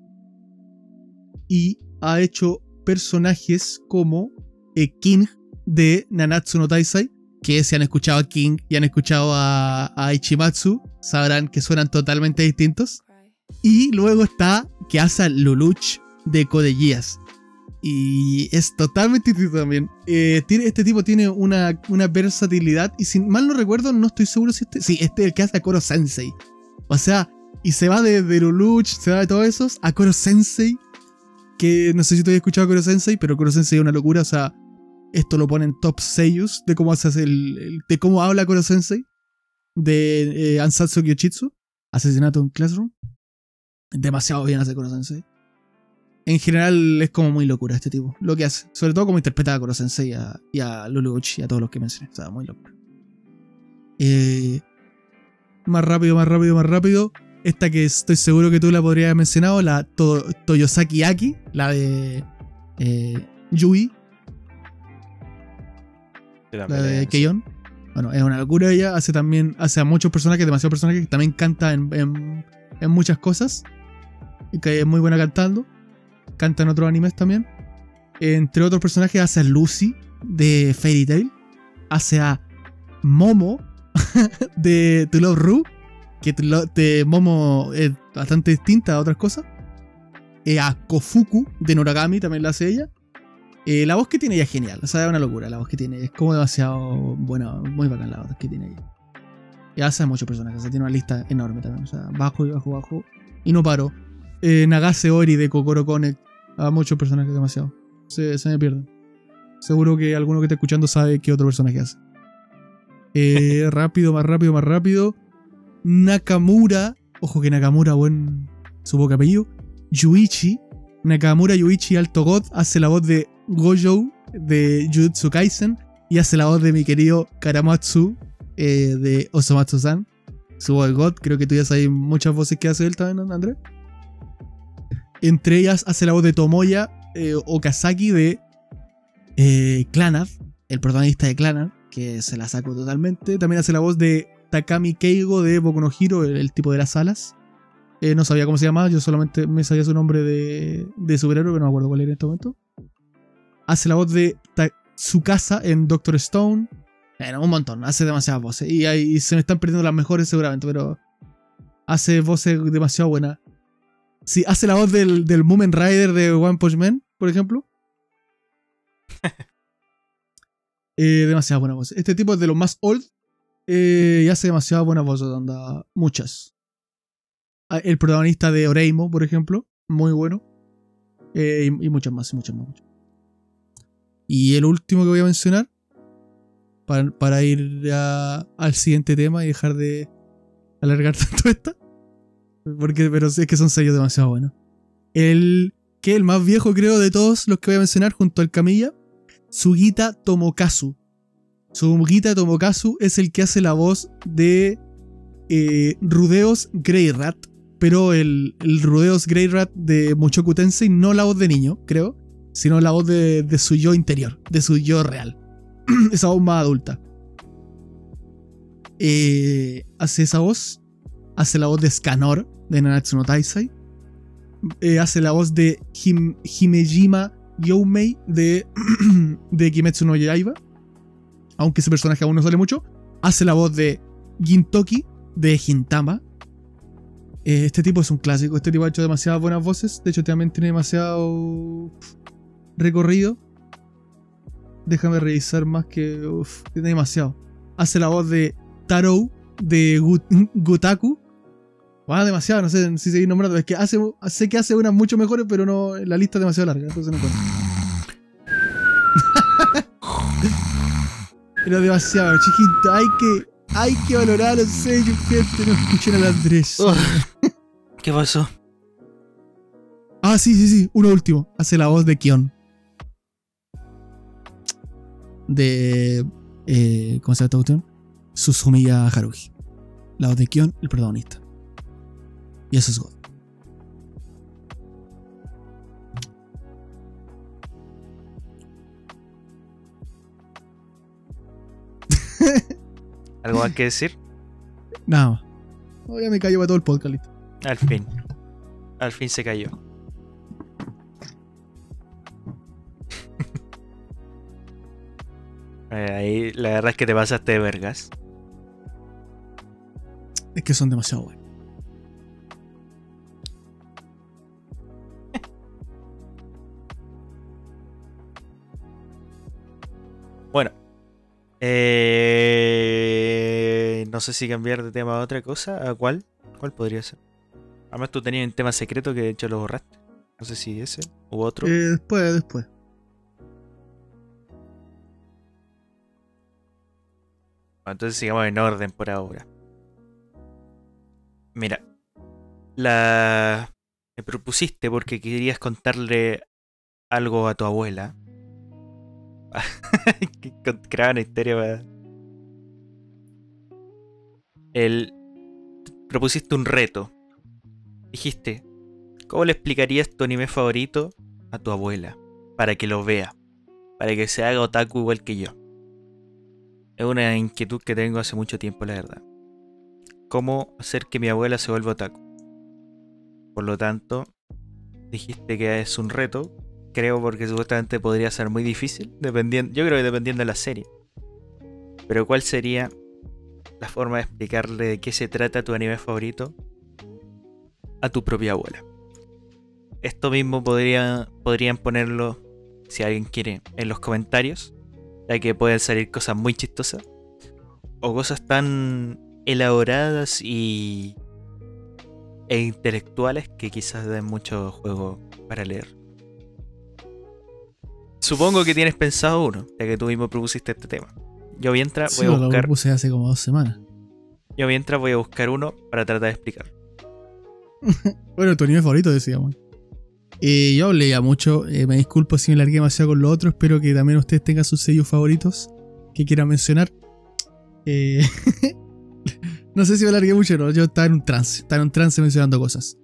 Y ha hecho personajes como eh, King de Nanatsu no Taisai. Que si han escuchado a King y han escuchado a, a Ichimatsu, sabrán que suenan totalmente distintos. Y luego está que hace Luluch de Code Geass. Y es totalmente distinto también. Eh, este tipo tiene una, una versatilidad. Y si mal no recuerdo, no estoy seguro si este. Sí, este es el que hace a Koro Sensei. O sea, y se va de, de Luluch, se va de todos esos a Koro Sensei. Que no sé si tú has escuchado a Koro Sensei, pero Koro Sensei es una locura. O sea, esto lo ponen top seiyus de cómo hace el, el- de cómo habla Koro Sensei. De eh, Ansatsu Kyochitsu. Asesinato en Classroom. Demasiado bien hace Koro Sensei. En general es como muy locura este tipo. Lo que hace. Sobre todo como interpreta a Koro Sensei y a, y a Lulu Uchi y a todos los que mencioné. O sea, muy locura. Eh, más rápido, más rápido, más rápido. Esta que estoy seguro que tú la podrías haber mencionado, la To- Toyosaki Aki, la de eh, Yui, la de. Keion. Bueno, es una locura ella. Hace también, hace a muchos personajes, demasiados personajes, que también canta en, en- en muchas cosas. Y que es muy buena cantando. Canta en otros animes también. Entre otros personajes hace a Lucy de Fairy Tail. Hace a Momo de To Love Ru. Que de Momo es bastante distinta a otras cosas. Eh, a Kofuku de Noragami también la hace ella. Eh, la voz que tiene ella es genial, o sea, es una locura la voz que tiene. Es como demasiado buena, muy bacán la voz que tiene ella. Y hace a muchos personajes, o sea, tiene una lista enorme también, o sea, bajo y bajo, bajo. Y no paro. Eh, Nagase Ori de Kokoro Connect, a muchos personajes demasiado. Se, se me pierden. Seguro que alguno que esté escuchando sabe qué otro personaje hace. Eh, rápido, más rápido, más rápido. Nakamura, ojo que Nakamura, buen su poco apellido. Yuichi, Nakamura Yuichi Alto God hace la voz de Gojo de Jujutsu Kaisen y hace la voz de mi querido Karamatsu eh, de Osomatsu-san. Su voz God, creo que tú ya sabes muchas voces que hace él también, Andrés. Entre ellas hace la voz de Tomoya eh, Okazaki de eh, el protagonista de Clannad, que se la saco totalmente. También hace la voz de Takami Keigo de Boku no Hero, el, tipo de las alas. Eh, no sabía cómo se llamaba, yo solamente me sabía su nombre de, de superhéroe, pero no me acuerdo cuál era en este momento. Hace la voz de Tsukasa en Doctor Stone. Bueno, un montón, hace demasiadas voces. Y ahí se me están perdiendo las mejores seguramente, pero hace voces demasiado buenas. Sí, hace la voz del, del Moomin Rider de One Punch Man, por ejemplo. Eh, demasiado buena voz. Este tipo es de los más old eh, y hace demasiado buenas voces, anda, muchas. Ah, El protagonista de Oreimo, por ejemplo, muy bueno. Eh, y, y muchos más, y muchos más. muchos. Y el último que voy a mencionar, para, para ir a- al siguiente tema y dejar de alargar tanto esta, porque, pero es que son sellos demasiado buenos. El que el más viejo, creo, de todos los que voy a mencionar, junto al Camilla, Sugita Tomokazu. Sugita Tomokazu es el que hace la voz de eh, Rudeos Grey Rat, pero el, el Rudeos Grey Rat de Mushoku Tensei, no la voz de niño, creo, sino la voz de, de su yo interior, de su yo real. esa voz más adulta. Eh, hace esa voz, hace la voz de Scanor de Nanatsu no Taisai, eh, hace la voz de Him- Himejima Youmei de, de Kimetsu no Yaiba, aunque ese personaje aún no sale mucho, hace la voz de Gintoki de Gintama. Eh, este tipo es un clásico, este tipo ha hecho demasiadas buenas voces, de hecho también tiene demasiado recorrido. Déjame revisar más que... uf, tiene demasiado. Hace la voz de Tarou de Gu- Gutaku. Ah, demasiado, no sé si seguir nombrando. Es que hace, sé que hace unas mucho mejores, pero no la lista es demasiado larga, entonces no puedo. Pero demasiado, chiquito. Hay que, hay que valorar los sellos, gente. No escuchen al Andrés. Oh, ¿Qué pasó? Ah, sí, sí, sí. Uno último. Hace la voz de Kion. De. Eh, ¿Cómo se llama esta cuestión? Susumiya Haruhi. La voz de Kion, el protagonista. Y eso es God. ¿Algo más que decir? Nada más. Oh, ya me callo para todo el podcast, listo. Al fin. Al fin se cayó. Eh, Ahí la verdad es que te pasaste de vergas. Es que son demasiado buenos. Eh, no sé si cambiar de tema a otra cosa. ¿A cuál? ¿Cuál podría ser? Además tú tenías un tema secreto que de hecho lo borraste. No sé si ese u otro. Eh, después, después. Entonces sigamos en orden por ahora. Mira, la me propusiste porque querías contarle algo a tu abuela. Creaba una historia para... El... Propusiste un reto. Dijiste, ¿cómo le explicarías tu anime favorito a tu abuela? Para que lo vea. Para que se haga otaku igual que yo. Es una inquietud que tengo hace mucho tiempo, la verdad. ¿Cómo hacer que mi abuela se vuelva otaku? Por lo tanto, dijiste que es un reto. Creo porque supuestamente podría ser muy difícil. Dependiendo, yo creo que dependiendo de la serie. Pero ¿cuál sería la forma de explicarle de qué se trata tu anime favorito a tu propia abuela? Esto mismo podría, podrían ponerlo, si alguien quiere, en los comentarios ya que pueden salir cosas muy chistosas o cosas tan elaboradas y e intelectuales que quizás den mucho juego para leer. Supongo que tienes pensado uno, ya que tú mismo propusiste este tema. Yo mientras voy a buscar. Lo propuse hace como dos semanas. Yo mientras voy a buscar uno para tratar de explicar. bueno, tu anime favorito decíamos. Eh, yo hablé ya mucho, eh, me disculpo si me largué demasiado con lo otro, espero que también ustedes tengan sus sellos favoritos que quieran mencionar. Eh, no sé si me alargué mucho, no, yo estaba en un trance, estaba en un trance mencionando cosas.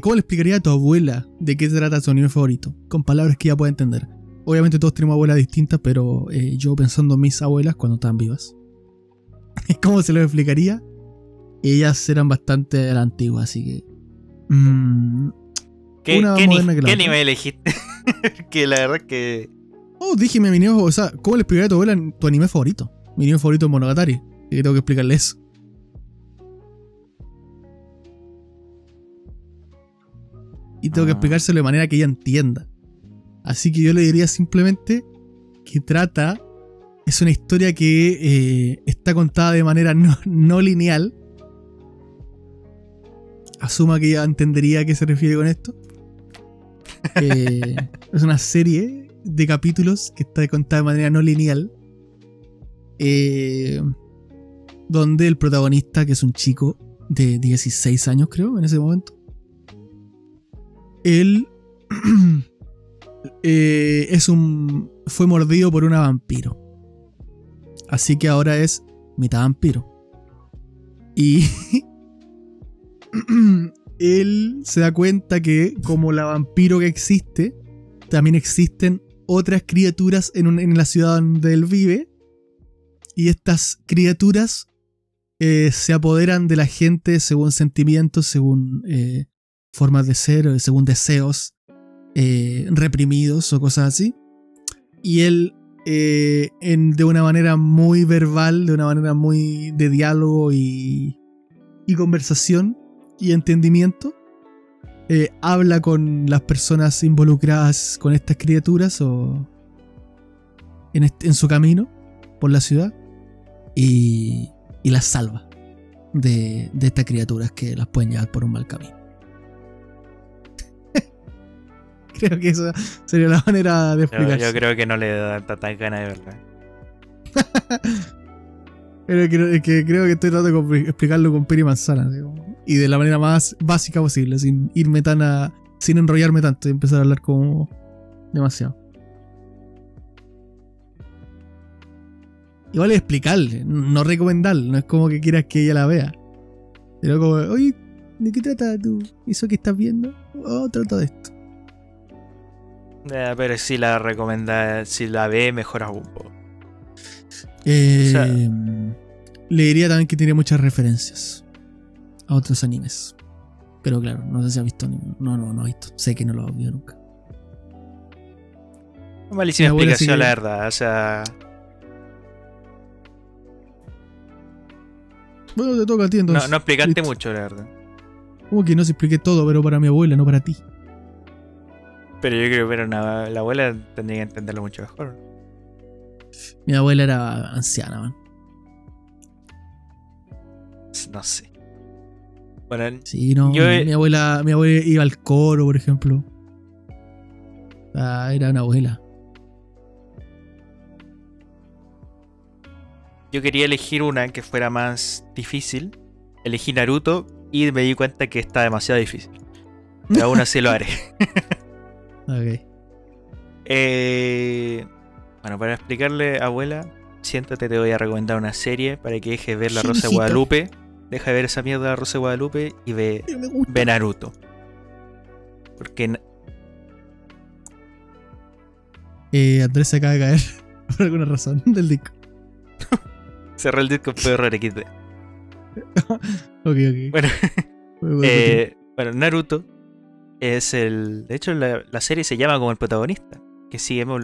¿Cómo le explicaría a tu abuela de qué se trata su anime favorito? Con palabras que ella pueda entender. Obviamente todos tenemos abuelas distintas, pero yo pensando en mis abuelas cuando estaban vivas. ¿Cómo se lo explicaría? Ellas eran bastante antiguas, así que... Mmm, ¿Qué, ¿qué, nivel elegiste? que la verdad que. Oh, dije mi anime, o sea, ¿cómo le explicaría a tu abuela tu anime favorito? Mi anime favorito es Monogatari. Y tengo que explicarle eso. Y tengo que ah. explicárselo de manera que ella entienda. Así que yo le diría simplemente que trata. Es una historia que eh, está contada de manera no, no lineal. Asuma que ella entendería a qué se refiere con esto es una serie de capítulos que está contada de manera no lineal. Eh, donde el protagonista, que es un chico de 16 años, creo, en ese momento, él eh, es un. fue mordido por una vampiro. Así que ahora es mitad vampiro. Y él se da cuenta que como la vampiro que existe, también existen otras criaturas en, la ciudad donde él vive. Y estas criaturas eh, se apoderan de la gente según sentimientos, según eh, formas de ser, según deseos eh, reprimidos o cosas así. Y él, de una manera muy verbal, de una manera muy de diálogo y, conversación, y entendimiento, eh, habla con las personas involucradas con estas criaturas o en, su camino por la ciudad y, y las salva de, de estas criaturas que las pueden llevar por un mal camino. creo que esa sería la manera de explicarlo. Yo, creo que no le da tanta gana de verdad. Pero que, que, creo que estoy tratando de explicarlo con peri manzana. Y de la manera más básica posible, sin irme tan a. sin enrollarme tanto y empezar a hablar como. demasiado. Igual es explicarle, no recomendarle, no es como que quieras que ella la vea. Pero como, oye, ¿de qué trata tú? ¿Eso que estás viendo? Oh, trata de esto. Pero si la recomienda, si la ve, mejor aún. Eh, le diría también que tiene muchas referencias a otros animes. Pero claro, no sé si ha visto No, no, no ha visto. Sé que no lo ha visto nunca. Malísima explicación, la verdad. O sea. Bueno, te toca a ti entonces. No, no explicaste mucho, la verdad. Como que no se expliqué todo, pero para mi abuela, no para ti. Pero yo creo que la abuela tendría que entenderlo mucho mejor. Mi abuela era anciana, man. No sé. Bueno, Sí, no. Yo Mi abuela, mi abuela iba al coro, por ejemplo. Ah, era una abuela. yo quería elegir una que fuera más difícil. Elegí Naruto y me di cuenta que está demasiado difícil. Pero aún así lo haré. Ok. Eh, bueno, para explicarle, abuela, siéntate, te voy a recomendar una serie para que dejes ver La Rosa de. Guadalupe. Deja de ver esa mierda de La Rosa de Guadalupe y ve, ve Naruto. Porque Eh, Andrés se acaba de caer por alguna razón del disco. cerré el disco fue error XD. Ok, ok. Bueno, eh, bueno, Naruto es el. De hecho, la, la serie se llama como el protagonista. Que sigamos.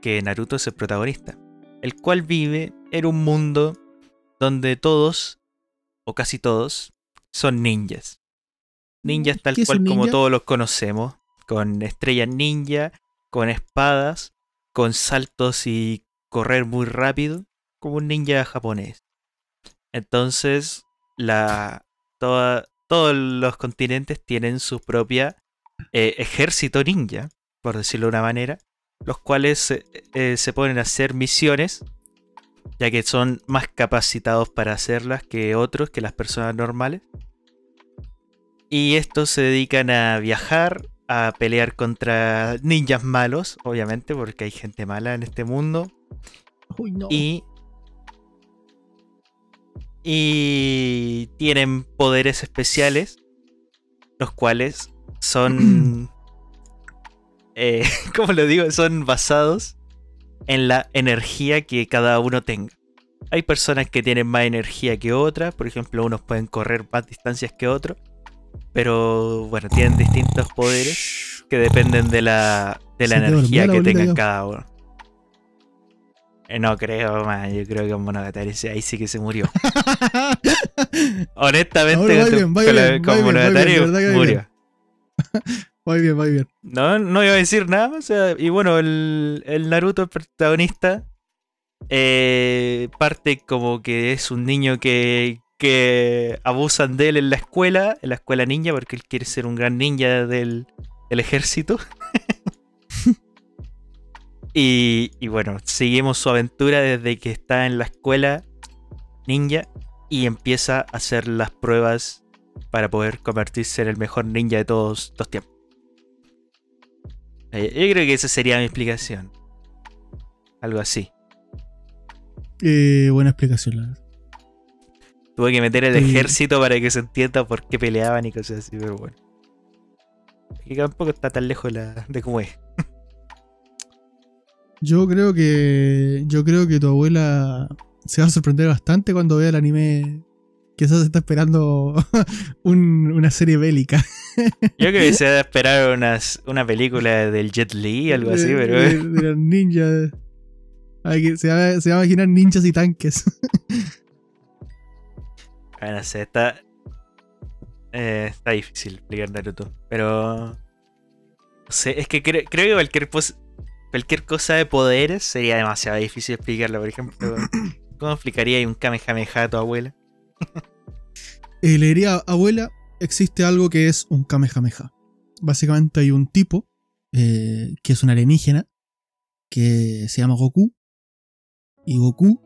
Que Naruto es el protagonista. El cual vive en un mundo donde todos, o casi todos, son ninjas. Ninjas tal ¿Qué es cual como todos los conocemos. Con estrellas ninja, con espadas, con saltos y correr muy rápido. Como un ninja japonés. Entonces, la, toda- todos los continentes tienen su propia eh, ejército ninja, por decirlo de una manera, los cuales eh, se ponen a hacer misiones, ya que son más capacitados para hacerlas que otros, que las personas normales. Y estos se dedican a viajar, a pelear contra ninjas malos, obviamente, porque hay gente mala en este mundo. Uy, no. Y. Y tienen poderes especiales, los cuales son. eh, ¿Cómo lo digo? Son basados en la energía que cada uno tenga. Hay personas que tienen más energía que otras, por ejemplo, unos pueden correr más distancias que otros, pero bueno, tienen distintos poderes que dependen de la, de la energía la que tengan cada uno. Eh, No creo, man. Yo creo que Monogatari ese- ahí sí que se murió. Honestamente, va con, bien, bien, bien, Monogatari murió. Va bien, va bien. No, no iba a decir nada o sea, y bueno, el, el Naruto, el protagonista, eh, parte como que es un niño que, que abusan de él en la escuela, en la escuela ninja, porque él quiere ser un gran ninja del, del ejército. y, y bueno, seguimos su aventura desde que está en la escuela ninja y empieza a hacer las pruebas para poder convertirse en el mejor ninja de todos los tiempos. Eh, Yo creo que esa sería mi explicación. Algo así. Eh, buena explicación, la verdad. Tuve que meter el Sí. ejército para que se entienda por qué peleaban y cosas así, pero bueno. Y tampoco está tan lejos la- de cómo es. Yo creo que. Yo creo que tu abuela se va a sorprender bastante cuando vea el anime. Quizás está esperando un- una serie bélica. Yo creo que se va a esperar unas- una película del Jet Li, algo así, De- pero. De, de los ninjas. Se, va, se va a imaginar ninjas y tanques. Bueno, no sé, está. eh, está difícil explicar Naruto. Pero. No sé, es que cre- creo que cualquier, pos- cualquier cosa de poderes sería demasiado difícil explicarla. Por ejemplo, ¿cómo explicaría un Kamehameha a tu abuela? Eh, le diría, abuela, existe algo que es un Kamehameha. Básicamente hay un tipo eh, que es un alienígena que se llama Goku. Y Goku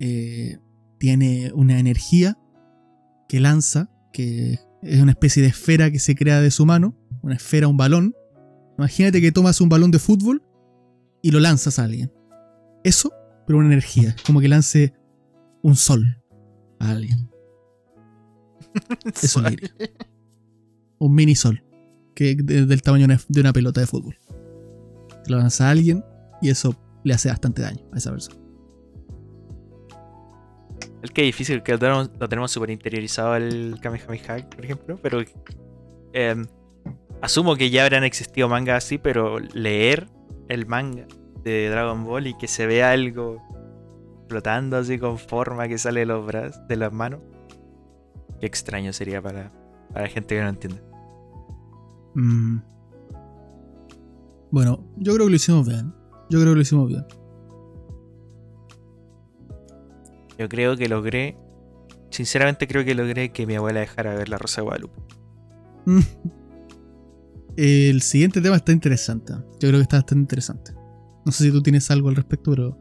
eh, tiene una energía que lanza, que es una especie de esfera que se crea de su mano, una esfera, un balón. Imagínate que tomas un balón de fútbol y lo lanzas a alguien. Eso, pero una energía, es como que lance un sol a alguien. Eso le diría. Un mini sol. Que de- del tamaño de una- pelota de fútbol. Lo lanza a alguien y eso le hace bastante daño a esa persona. Es que es difícil, que lo tenemos, lo tenemos súper interiorizado el Kamehameha, por ejemplo, pero eh, asumo que ya habrán existido mangas así, pero leer el manga de Dragon Ball y que se vea algo flotando así con forma que sale de los brazos, de las manos, qué extraño sería para, para gente que no entiende. Mm. Bueno, yo creo que lo hicimos bien. Yo creo que lo hicimos bien. Yo creo que logré. Sinceramente creo que logré que mi abuela dejara ver la Rosa de Guadalupe. El siguiente tema está interesante. Yo creo que está bastante interesante. No sé si tú tienes algo al respecto, pero. o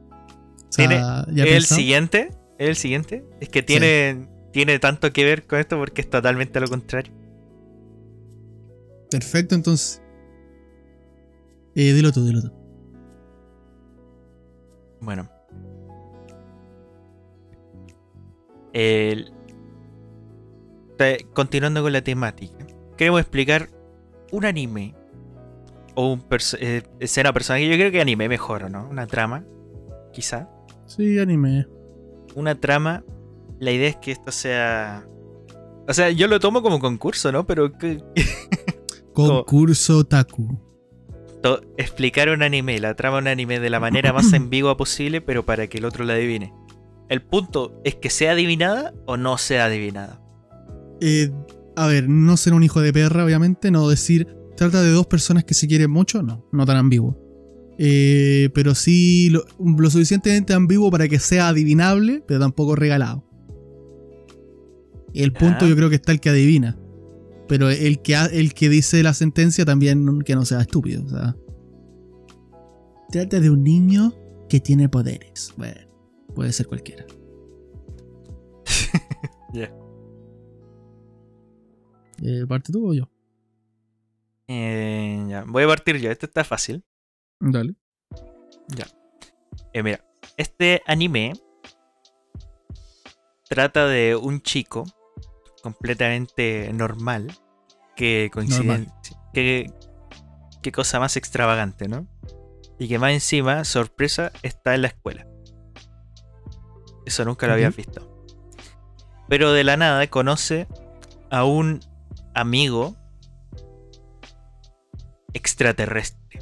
sea, ¿Tiene- ¿ya has el siguiente, el siguiente, es que tiene, tiene tanto que ver con esto porque es totalmente lo contrario. Perfecto, entonces. Eh, dilo tú, dilo tú. Bueno. El- continuando con la temática, queremos explicar un anime o un perso- eh, escena personaje. Yo creo que anime mejor, ¿o no? Una trama, quizá. Sí, anime. Una trama. La idea es que esto sea. O sea, yo lo tomo como concurso, ¿no? Pero que- Concurso Taku. explicar un anime, la trama de un anime de la manera más ambigua posible, pero para que el otro la adivine. El punto es que sea adivinada o no sea adivinada. Eh, a ver, no ser un hijo de perra, obviamente. No decir. Trata de dos personas que se quieren mucho. No, no tan ambiguo. Eh, pero sí lo, lo suficientemente ambiguo para que sea adivinable, pero tampoco regalado. El punto yo creo que está el que adivina. Pero el que, el que dice la sentencia también que no sea estúpido. O sea. Trata de un niño que tiene poderes. Bueno, puede ser cualquiera. Ya. Eh, ¿Parte tú o yo? Eh, ya, voy a partir yo, este está fácil. Dale. Eh, mira, este anime trata de un chico completamente normal que coincide. Que, qué cosa más extravagante, ¿no? Y que más encima, sorpresa, está en la escuela. Eso nunca lo habías Ujú. visto. Pero de la nada conoce a un amigo extraterrestre.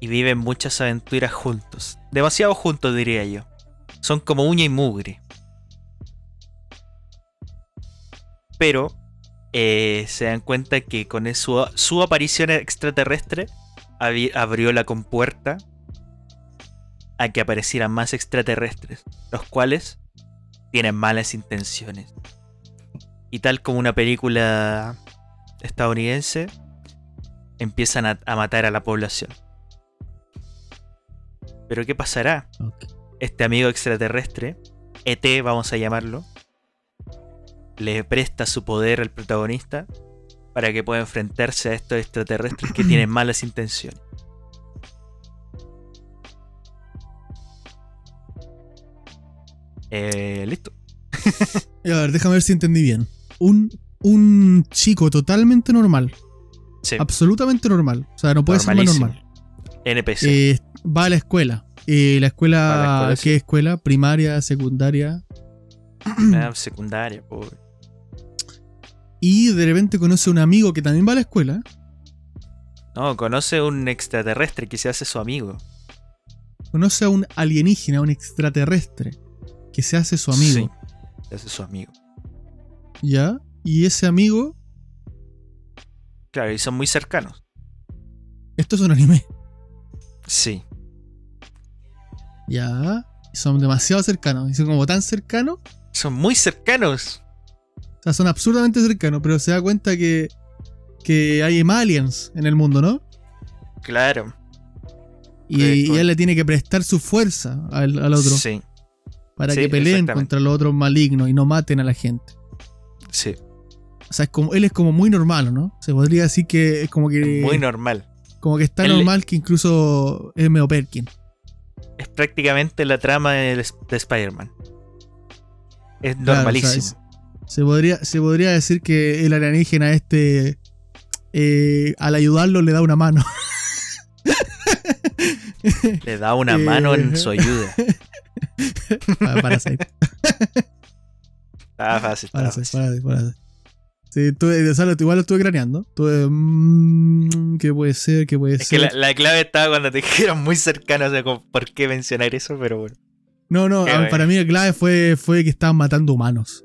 Y viven muchas aventuras juntos. Demasiado juntos, diría yo. Son como uña y mugre. Pero eh, se dan cuenta que con su, aparición extraterrestre abrió la compuerta a que aparecieran más extraterrestres, los cuales tienen malas intenciones. Y tal como una película estadounidense, empiezan a, a matar a la población. Pero ¿qué pasará? Este amigo extraterrestre, ET vamos a llamarlo, le presta su poder al protagonista para que pueda enfrentarse a estos extraterrestres que tienen malas intenciones. Eh, listo. Y a ver, déjame ver si entendí bien. Un, un chico totalmente normal. Sí, Absolutamente normal. O sea, no puede ser más normal. NPC. Eh, va a la escuela. Eh, la escuela, Va a la escuela, ¿qué sí. escuela? Primaria, secundaria. Ah, secundaria, pobre. Y de repente conoce a un amigo que también va a la escuela. No, conoce un extraterrestre que se hace su amigo. Conoce a un alienígena, un extraterrestre, que se hace su amigo. Sí, se hace su amigo. ¿Ya? Y ese amigo, Claro, y son muy cercanos. esto es un anime. Sí. ¿Ya? Son demasiado cercanos. Y son como tan cercanos. Son muy cercanos. O sea, son absurdamente cercanos, pero se da cuenta que, que hay aliens en el mundo, ¿no? Claro. Y, y con- él le tiene que prestar su fuerza al, al otro Sí, para sí, que peleen contra los otros malignos y no maten a la gente. Sí. O sea, es como, él es como muy normal, ¿no? Se podría decir que es como que, Muy normal. como que está Él- normal que incluso es medio Perkin. Es prácticamente la trama del- de Spider-Man. Es Claro, normalísimo. o sea, es- se, podría, se podría decir que el alienígena este, eh, al ayudarlo, le da una mano. Le da una Eh, mano en su ayuda. Ah, Parasite. Estaba fácil, estaba Parasite, fácil. Parasite, Parasite. Sí, tuve, o sea, lo- igual lo estuve craneando. Tuve. mm, ¿Qué puede ser? ¿Qué puede Es que ser? la, la clave estaba cuando te dijeron muy cercanos, o sea, como, ¿por qué mencionar eso? Pero bueno. No, no, Qué a- bueno. para mí la clave fue, fue que estaban matando humanos.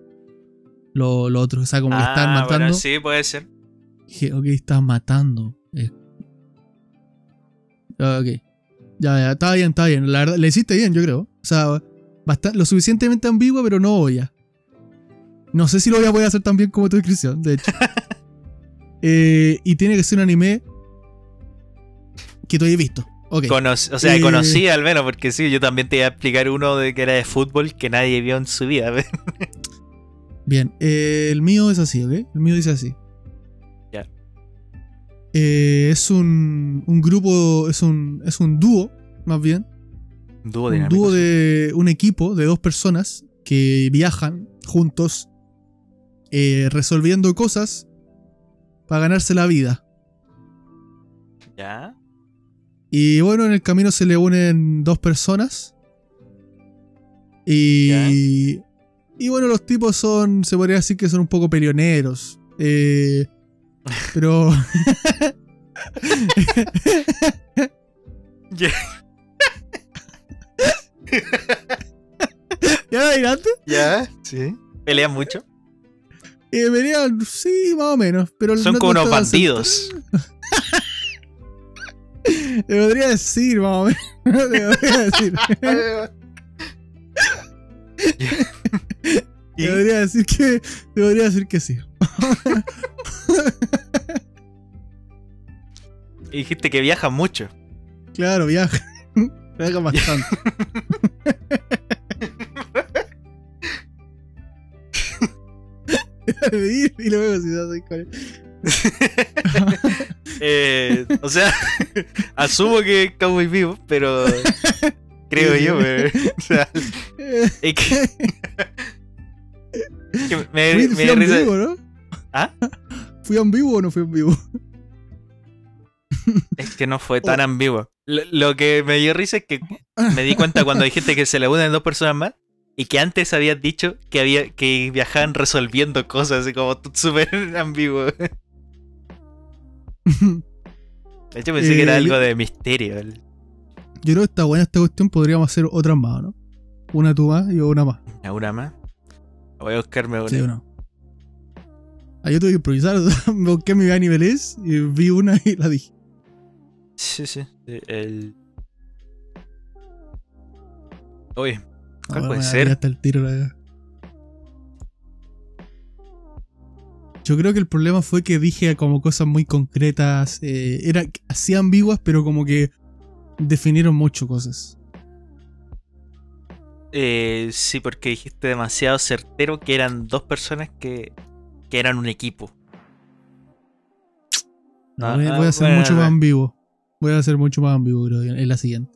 Lo, lo otro, o sea, como que estaban Ah, matando. bueno, sí, puede ser. Dije, ok, estaban matando. Eh. Ah, Ok. Ya, ya, está bien, está bien. La verdad, le hiciste bien, yo creo. O sea, lo suficientemente ambigua, pero no obvia. No sé si lo voy a poder hacer tan bien como tu descripción, de hecho. Eh, y tiene que ser un anime que tú hayas visto. Ok. Cono- o sea, Eh, conocí al menos, porque sí, yo también te iba a explicar uno de que era de fútbol que nadie vio en su vida. Bien, eh, el mío es así, ¿ok? El mío dice así. Ya. Eh, es un, un grupo, es un, es un dúo, más bien. Dúo un dúo de un equipo de dos personas que viajan juntos eh, resolviendo cosas para ganarse la vida. Ya. Y bueno, en el camino se le unen dos personas. Y. Y bueno, los tipos son. Se podría decir que son un poco peleoneros. Eh, pero. Ya. ¿Ya adelante? Ya. Sí. Pelean mucho. Eh, venían, sí, más o menos. Pero Son no- como no unos bandidos. Te podría decir, más o menos. Te podría decir. Y- decir que. Te podría decir que sí. y dijiste que viajan mucho. Claro, viaja. Viaja bastante. y, y luego si das cuál es. Eh, o sea, asumo que Cowboy Vivo, pero creo yo, eh, o sea, es que, que me, Fui, me fui en vivo, ¿no? ¿Ah? ¿Fui en vivo o no fui en vivo? Es que no fue tan ambiguo. Lo, lo que me dio risa es que me di cuenta cuando dijiste que se le unen dos personas más y que antes habías dicho que había que viajaban resolviendo cosas, así como súper ambiguo. De hecho pensé que era Eh, algo yo- de misterio. Yo creo que está buena esta cuestión. Podríamos hacer otras más, ¿no? Una tú más y una más. ¿Alguna más? Voy a buscarme una. Sí, una. Ah, yo tuve que improvisar. me busqué mi niveles y vi una y la dije. Sí. sí, El... Oye, ¿Cuál Ahora puede ser? hasta el tiro. la verdad. Yo creo que el problema fue que dije como cosas muy concretas. Eh, era así ambiguas, pero como que definieron mucho cosas. eh, sí, porque dijiste demasiado certero que eran dos personas que, que eran un equipo. No, Ah, voy, a- ah, ser bueno, mucho más ambiguo. Voy a ser mucho más ambiguo, creo, en la siguiente.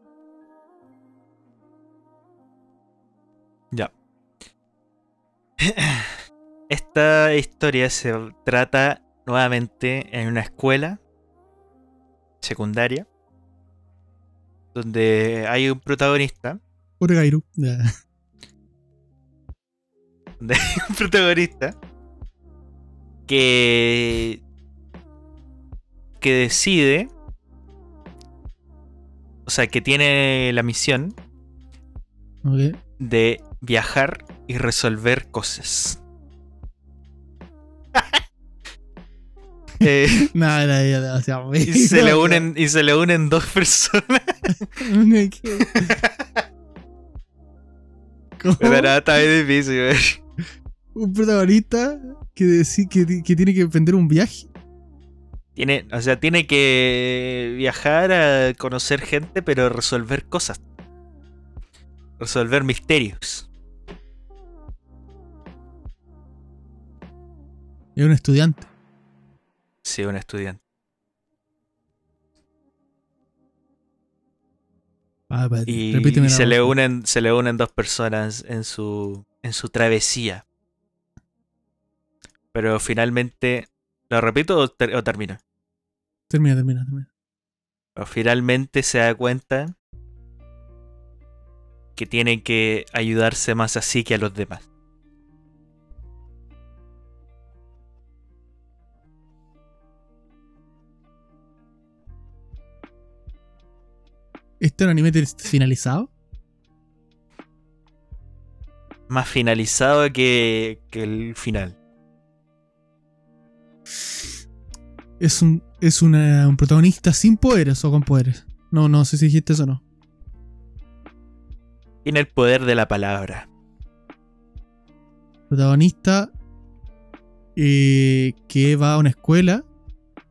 Ya. Esta historia se trata nuevamente en una escuela secundaria donde hay un protagonista, Pobre Gairu. Ya. donde hay un protagonista que que decide o sea, que tiene la misión de viajar y resolver cosas. Eh, era ella demasiado y se le unen y se le unen dos personas. ¿Cómo? Pero está bien difícil. eh. Un protagonista que, deci- que, que tiene que emprender un viaje. Tiene, o sea, tiene que viajar a conocer gente, pero resolver cosas. Resolver misterios. Es un estudiante. Sí, un estudiante. Ah, Y, se le unen, se le unen dos personas en su. en su travesía. Pero finalmente. ¿Lo repito o, ter- o termino? Termina, termina, termina. Pero finalmente se da cuenta que tiene que ayudarse más así que a los demás. ¿Este es un anime finalizado? Más finalizado que, que el final. Es un, es una- un protagonista sin poderes o con poderes. No, no sé si dijiste eso o no. Tiene el poder de la palabra. Protagonista eh, que va a una escuela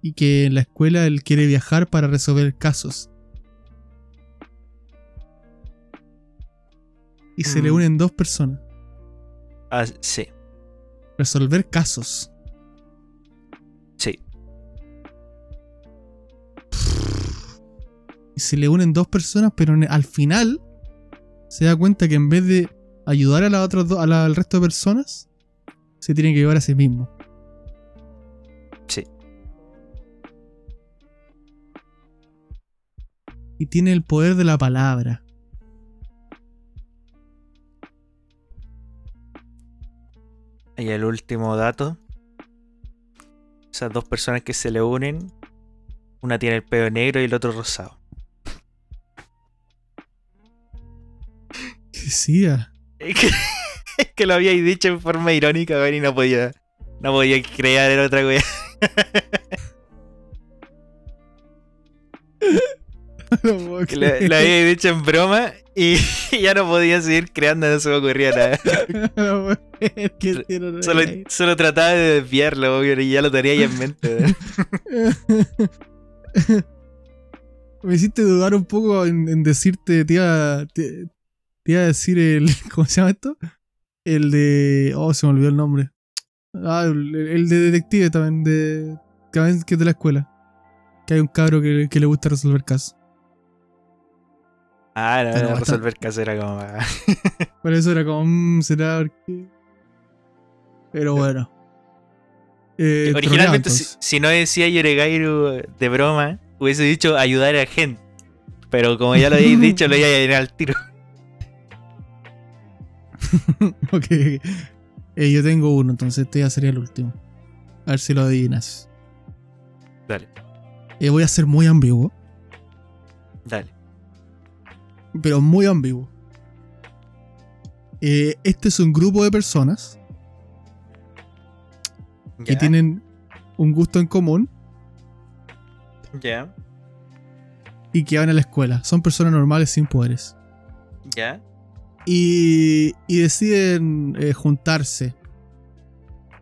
y que en la escuela él quiere viajar para resolver casos. Y se le Mm. unen dos personas. Ah, sí, Resolver casos. sí. Y se le unen dos personas, pero al final se da cuenta que en vez de ayudar a las otras dos, a la- al resto de personas, se tiene que llevar a sí mismo. Sí. Y tiene el poder de la palabra. Y el último dato. Esas dos personas que se le unen. Una tiene el pelo negro y el otro rosado. ¿Qué decía? Es que, es que lo habíais dicho en forma irónica, y no podía. No podía crear en otra wea. No lo, lo habíais dicho en broma y ya no podía seguir creando, no se me ocurría nada. No creer Solo, solo trataba de desviarlo, weón, y ya lo tenía ahí en mente. Me hiciste dudar un poco en, en decirte, te iba, te, te iba a decir el. ¿Cómo se llama esto? El de. Oh, se me olvidó el nombre. Ah, el, el de detective también, de. Que también- que es de la escuela. Que hay un cabro que, que le gusta resolver casos. Ah, no, no, bastante- resolver caso era como. ah, Por eso era como. mm, será porque. Pero bueno. Eh, Originalmente, si no decía Yoregairu de broma, hubiese dicho ayudar a gente. Pero como ya lo habéis dicho, lo iba a llenar al tiro. ok. Eh, yo tengo uno, entonces este ya sería el último. A ver si lo adivinas. Dale, Eh, voy a ser muy ambiguo, dale. Pero muy ambiguo. Eh, este es un grupo de personas que tienen un gusto en común ya, y que van a la escuela. Son personas normales sin poderes. ya. Y, y deciden eh, juntarse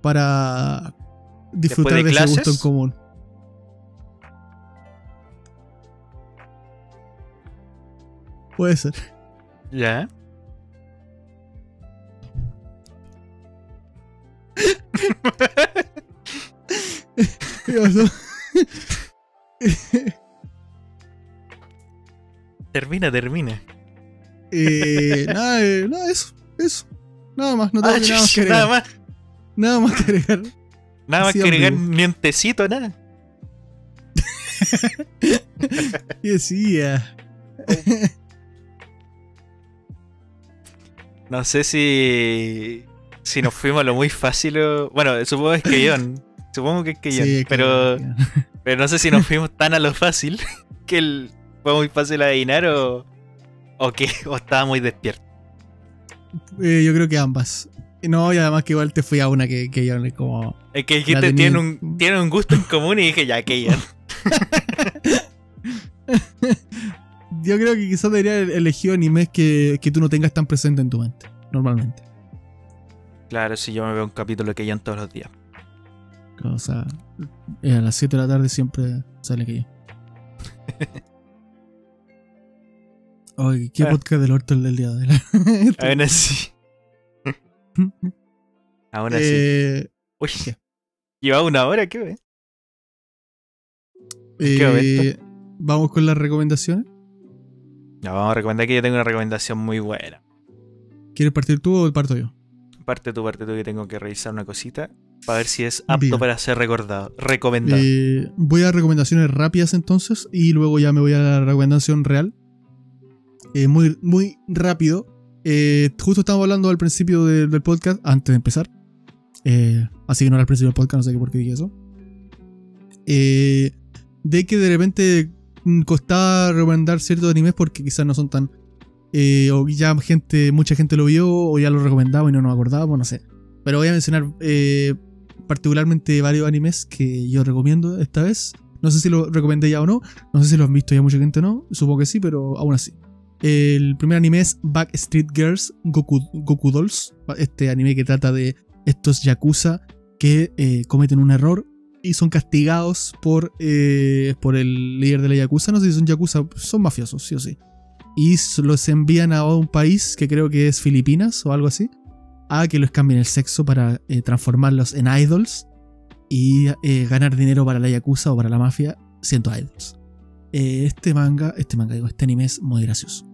para disfrutar de de, ese gusto en común. Puede ser. Ya. ¿Qué pasó? Termina, termina. Eh, nada, eh, nada, eso, eso. Nada más, no tengo Ah, que nada más que nada más. Nada más que agregar. Nada más que agregar ni un tecito, nada. ¿Qué decía? No sé si. Si nos fuimos a lo muy fácil o. Bueno, supongo que es Keyon. Supongo que es Keyon. Sí, pero, claro. pero no sé si nos fuimos tan a lo fácil que el, fue muy fácil adivinar o. O que o estaba muy despierto. Eh, yo creo que ambas. No, y además que igual te fui a una que, que le como. Es que dijiste, tienen un, tienen un gusto en común y dije, ya, Keyon. Yo creo que quizás debería elegido animes que, que tú no tengas tan presente en tu mente, normalmente. Claro, si yo me veo un capítulo de Keyon todos los días. O sea, eh, a las 7 de la tarde siempre sale que yo. Oye, qué Ah. podcast del orto el día de la. Aún así. Aún así. Eh, Uy, lleva una hora, ¿qué ve? eh, ¿Qué momento? Vamos con las recomendaciones. Ya, vamos a recomendar que yo tengo una recomendación muy buena. ¿Quieres partir tú o parto yo? Parte tú, parte tú, que tengo que revisar una cosita para ver si es apto Bien. para ser recordado, recomendado. Eh, voy a recomendaciones rápidas entonces y luego ya me voy a la recomendación real. Eh, muy, muy rápido. Eh, justo estábamos hablando al principio de- del podcast, antes de empezar. Eh, así que no era al principio del podcast, no sé por qué dije eso. De que de repente costaba recomendar ciertos animes porque quizás no son tan... eh, o ya gente, mucha gente lo vio o ya lo recomendaba y no nos acordábamos, no sé. Pero voy a mencionar eh, particularmente varios animes que yo recomiendo esta vez. No sé si lo recomendé ya o no. No sé si lo han visto ya mucha gente o no. Supongo que sí, pero aún así. El primer anime es Backstreet Girls Goku, Goku Dolls. Este anime que trata de estos yakuza que eh, cometen un error y son castigados por, eh, por el líder de la yakuza. No sé si son yakuza, son mafiosos, sí o sí. Y los envían a un país que creo que es Filipinas o algo así. A que los cambien el sexo para eh, transformarlos en idols y ganar dinero para la yakuza o para la mafia siendo idols. este manga, este manga, digo, este anime es muy gracioso.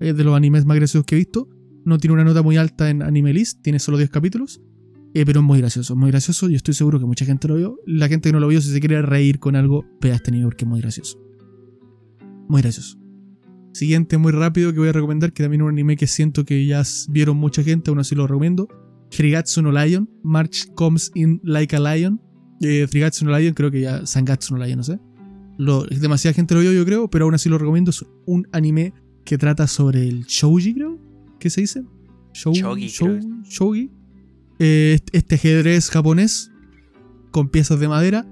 Es de los animes más graciosos que he visto. No tiene una nota muy alta en Anime List, tiene solo 10 capítulos. Eh, pero es muy gracioso, muy gracioso. Yo estoy seguro que mucha gente lo vio. La gente que no lo vio, si se quiere reír con algo, vea este anime porque es muy gracioso. Muy gracioso. Siguiente, muy rápido, que voy a recomendar, que también es un anime que siento que ya vieron mucha gente, aún así lo recomiendo. Frigatsu no Lion, March Comes in Like a Lion. Eh, Frigatsu no Lion, creo que ya Sangatsu no Lion, no sé. Lo, demasiada gente lo vio, yo creo, pero aún así lo recomiendo. Es un anime que trata sobre el shouji, creo. ¿Qué se dice? Shogi. Shogi. Eh, este ajedrez japonés con piezas de madera.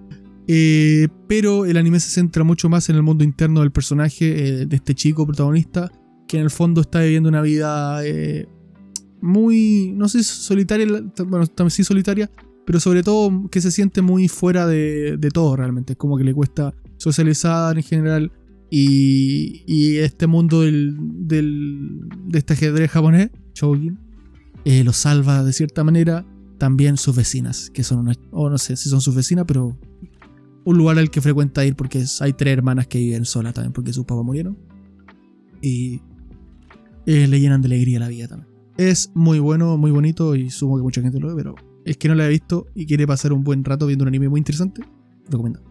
Eh, pero el anime se centra mucho más en el mundo interno del personaje, eh, de este chico protagonista, que en el fondo está viviendo una vida muy, no sé, solitaria, bueno, también sí solitaria, pero sobre todo que se siente muy fuera de, todo realmente. Es como que le cuesta socializar en general. Y, este mundo del, del, de este ajedrez japonés, Shogin, eh, lo salva de cierta manera también sus vecinas, que son una, o no sé si son sus vecinas, pero un lugar al que frecuenta ir porque hay tres hermanas que viven solas también porque sus papás murieron. Y eh, le llenan de alegría la vida también. Es muy bueno, muy bonito y supongo que mucha gente lo ve, pero es que no lo he visto y quiere pasar un buen rato viendo un anime muy interesante. Recomendado.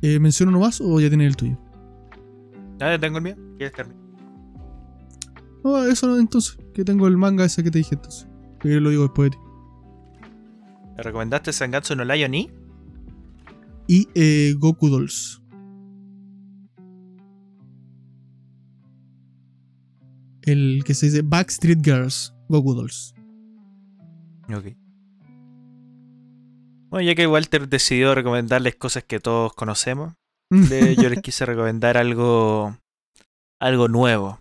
Eh, ¿Menciono uno más o ya tienes el tuyo? Ah, tengo el mío. ¿Quieres terminar? No, eso no, entonces. Que tengo el manga ese que te dije entonces. Que lo digo después de ti. ¿Me recomendaste Sangatsu no Lion y? Y eh, Goku Dolls. El que se dice Backstreet Girls, Goku Dolls. Ok. Bueno, ya que Walter decidió recomendarles cosas que todos conocemos, yo les quise recomendar algo, algo nuevo.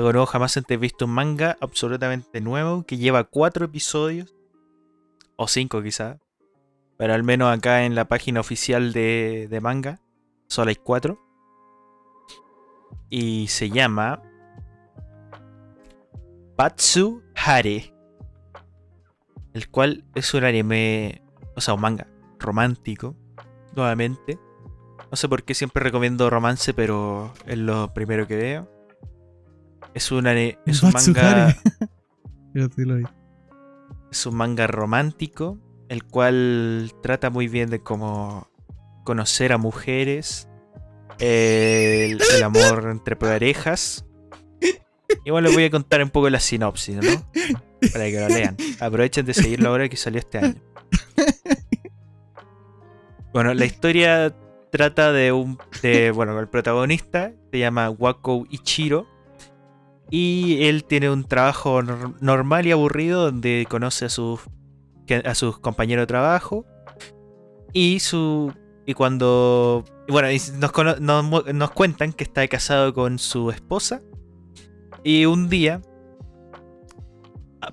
Nuevo, jamás antes visto un manga absolutamente nuevo que lleva cuatro episodios, o cinco quizá, pero al menos acá en la página oficial de, de manga solo hay cuatro. Y se llama Patsu Hare, el cual es un anime, o sea, un manga romántico, nuevamente. No sé por qué siempre recomiendo romance, pero es lo primero que veo. Es, una, es un manga. es un manga romántico, el cual trata muy bien de cómo conocer a mujeres, el, amor entre parejas. Igual les voy a contar un poco la sinopsis, ¿no? Para que lo lean. Aprovechen de seguirlo ahora que salió este año. Bueno, la historia trata de un. De, bueno, el protagonista se llama Wako Ichiro y él tiene un trabajo normal y aburrido donde conoce a sus, a sus compañeros de trabajo. Y su. Y cuando. Bueno, nos, nos, cuentan que está casado con su esposa. Y un día,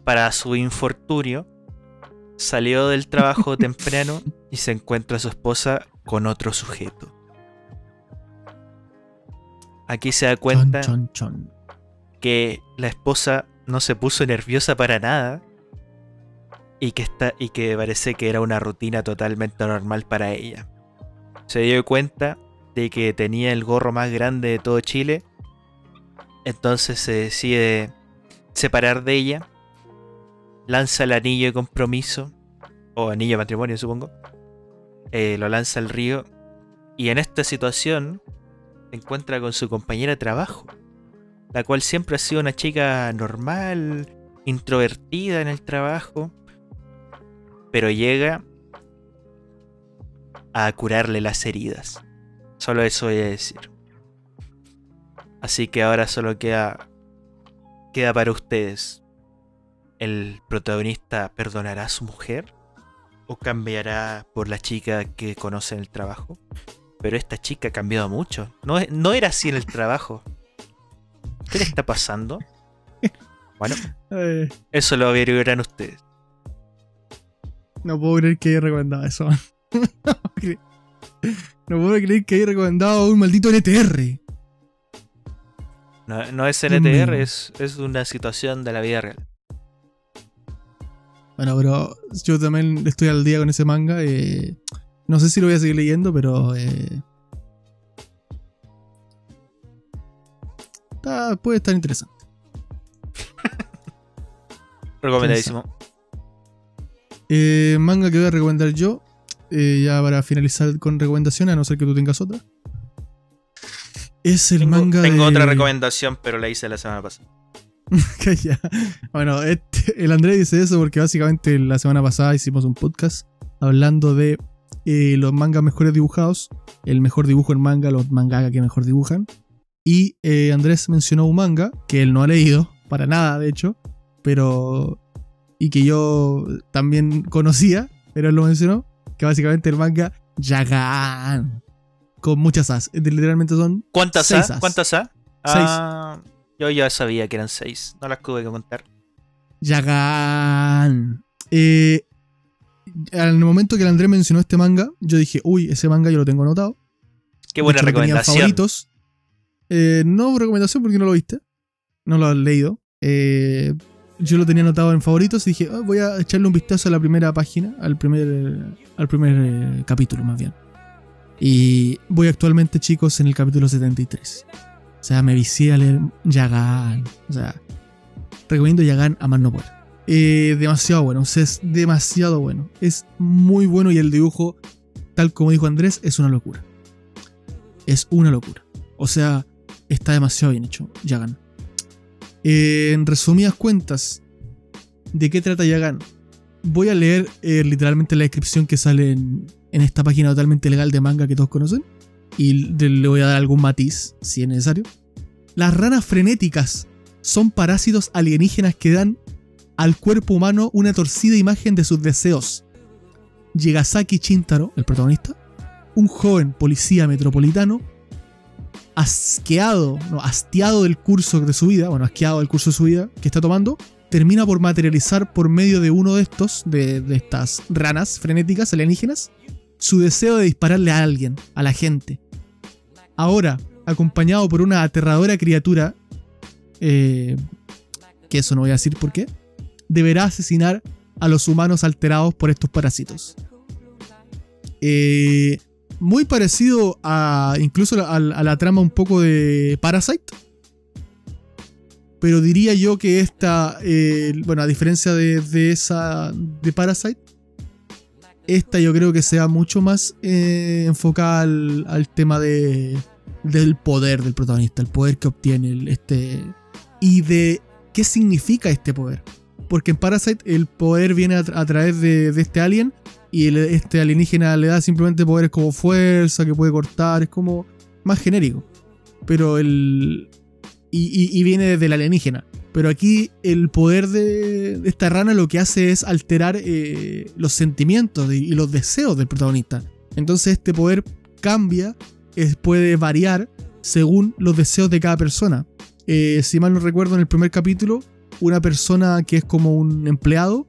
para su infortunio, salió del trabajo temprano y se encuentra a su esposa con otro sujeto. Aquí se da cuenta que la esposa no se puso nerviosa para nada y que, está, y que parece que era una rutina totalmente normal para ella. Se dio cuenta de que tenía el gorro más grande de todo Chile, entonces se decide separar de ella, lanza el anillo de compromiso, o anillo de matrimonio supongo, eh, lo lanza al río y en esta situación se encuentra con su compañera de trabajo la cual siempre ha sido una chica normal, introvertida en el trabajo, pero llega a curarle las heridas. Solo eso voy a decir. Así que ahora solo queda queda para ustedes. ¿El protagonista perdonará a su mujer? ¿O cambiará por la chica que conoce en el trabajo? pero esta chica ha cambiado mucho. No, no era así en el trabajo. ¿Qué le está pasando? Bueno, eso lo averiguarán ustedes. no puedo creer que haya recomendado eso. no, puedo creer, no puedo creer que haya recomendado un maldito NTR. No, no es NTR, es, es una situación de la vida real. Bueno, pero yo también estoy al día con ese manga. eh, no sé si lo voy a seguir leyendo, pero. eh, está- puede estar interesante. Recomendadísimo. Eh, manga que voy a recomendar yo, eh, ya para finalizar con recomendaciones, a no ser que tú tengas otra. Es el Tengo, manga tengo de- otra recomendación, pero la hice la semana pasada. Ya. Bueno, este- el Andrés dice eso porque básicamente la semana pasada hicimos un podcast hablando de eh, los mangas mejores dibujados, el mejor dibujo en manga, los mangaka que mejor dibujan. Y eh, Andrés mencionó un manga que él no ha leído, para nada de hecho, pero. y que yo también conocía, pero él lo mencionó, que básicamente el manga Yagan. Con muchas as. Literalmente son ¿Cuántas Seis as. ¿Cuántas A? Seis. Ah, yo ya sabía que eran seis. No las tuve que contar. Yagan. Eh, al momento que el Andrés mencionó este manga, yo dije, uy, ese manga yo lo tengo anotado. Qué buena hecho, recomendación. favoritos. Eh, no recomendación porque no lo viste. No lo has leído. Eh, yo lo tenía anotado en favoritos y dije, "Ah, voy a echarle un vistazo a la primera página, al primer, eh, al primer capítulo más bien. Y voy actualmente, chicos, en el capítulo 73. O sea, me vicié a leer Yagan. O sea, recomiendo Yagan a más no poder. Demasiado bueno, o sea, es demasiado bueno. Es muy bueno y el dibujo, tal como dijo Andrés, es una locura. Es una locura. O sea, está demasiado bien hecho, Yagan. Eh, en resumidas cuentas, ¿de qué trata Yagan? Voy a leer eh, literalmente la descripción que sale en, en esta página totalmente legal de manga que todos conocen. Y le voy a dar algún matiz, si es necesario. Las ranas frenéticas son parásitos alienígenas que dan al cuerpo humano una torcida imagen de sus deseos. Yigasaki Chintaro, el protagonista, un joven policía metropolitano, asqueado, no, hastiado del curso de su vida, bueno, asqueado del curso de su vida que está tomando, termina por materializar por medio de uno de estos, de, estas ranas frenéticas alienígenas, su deseo de dispararle a alguien, a la gente. Ahora, acompañado por una aterradora criatura, eh, que eso no voy a decir por qué, deberá asesinar a los humanos alterados por estos parásitos. Eh, muy parecido a incluso a, la trama un poco de Parasite. Pero diría yo que esta, eh, bueno, a diferencia de, de esa de Parasite, esta yo creo que sea mucho más eh, enfocada al, tema de, del poder del protagonista, el poder que obtiene este y de qué significa este poder. Porque en Parasite el poder viene a, tra- a través de este alien y el- este alienígena le da simplemente poderes como fuerza, que puede cortar, es como más genérico. Pero el. Y, y- viene desde el alienígena. Pero aquí el poder de, esta rana lo que hace es alterar eh, los sentimientos y, y los deseos del protagonista. Entonces este poder cambia, es- puede variar según los deseos de cada persona. Eh, si mal no recuerdo, en el primer capítulo, una persona que es como un empleado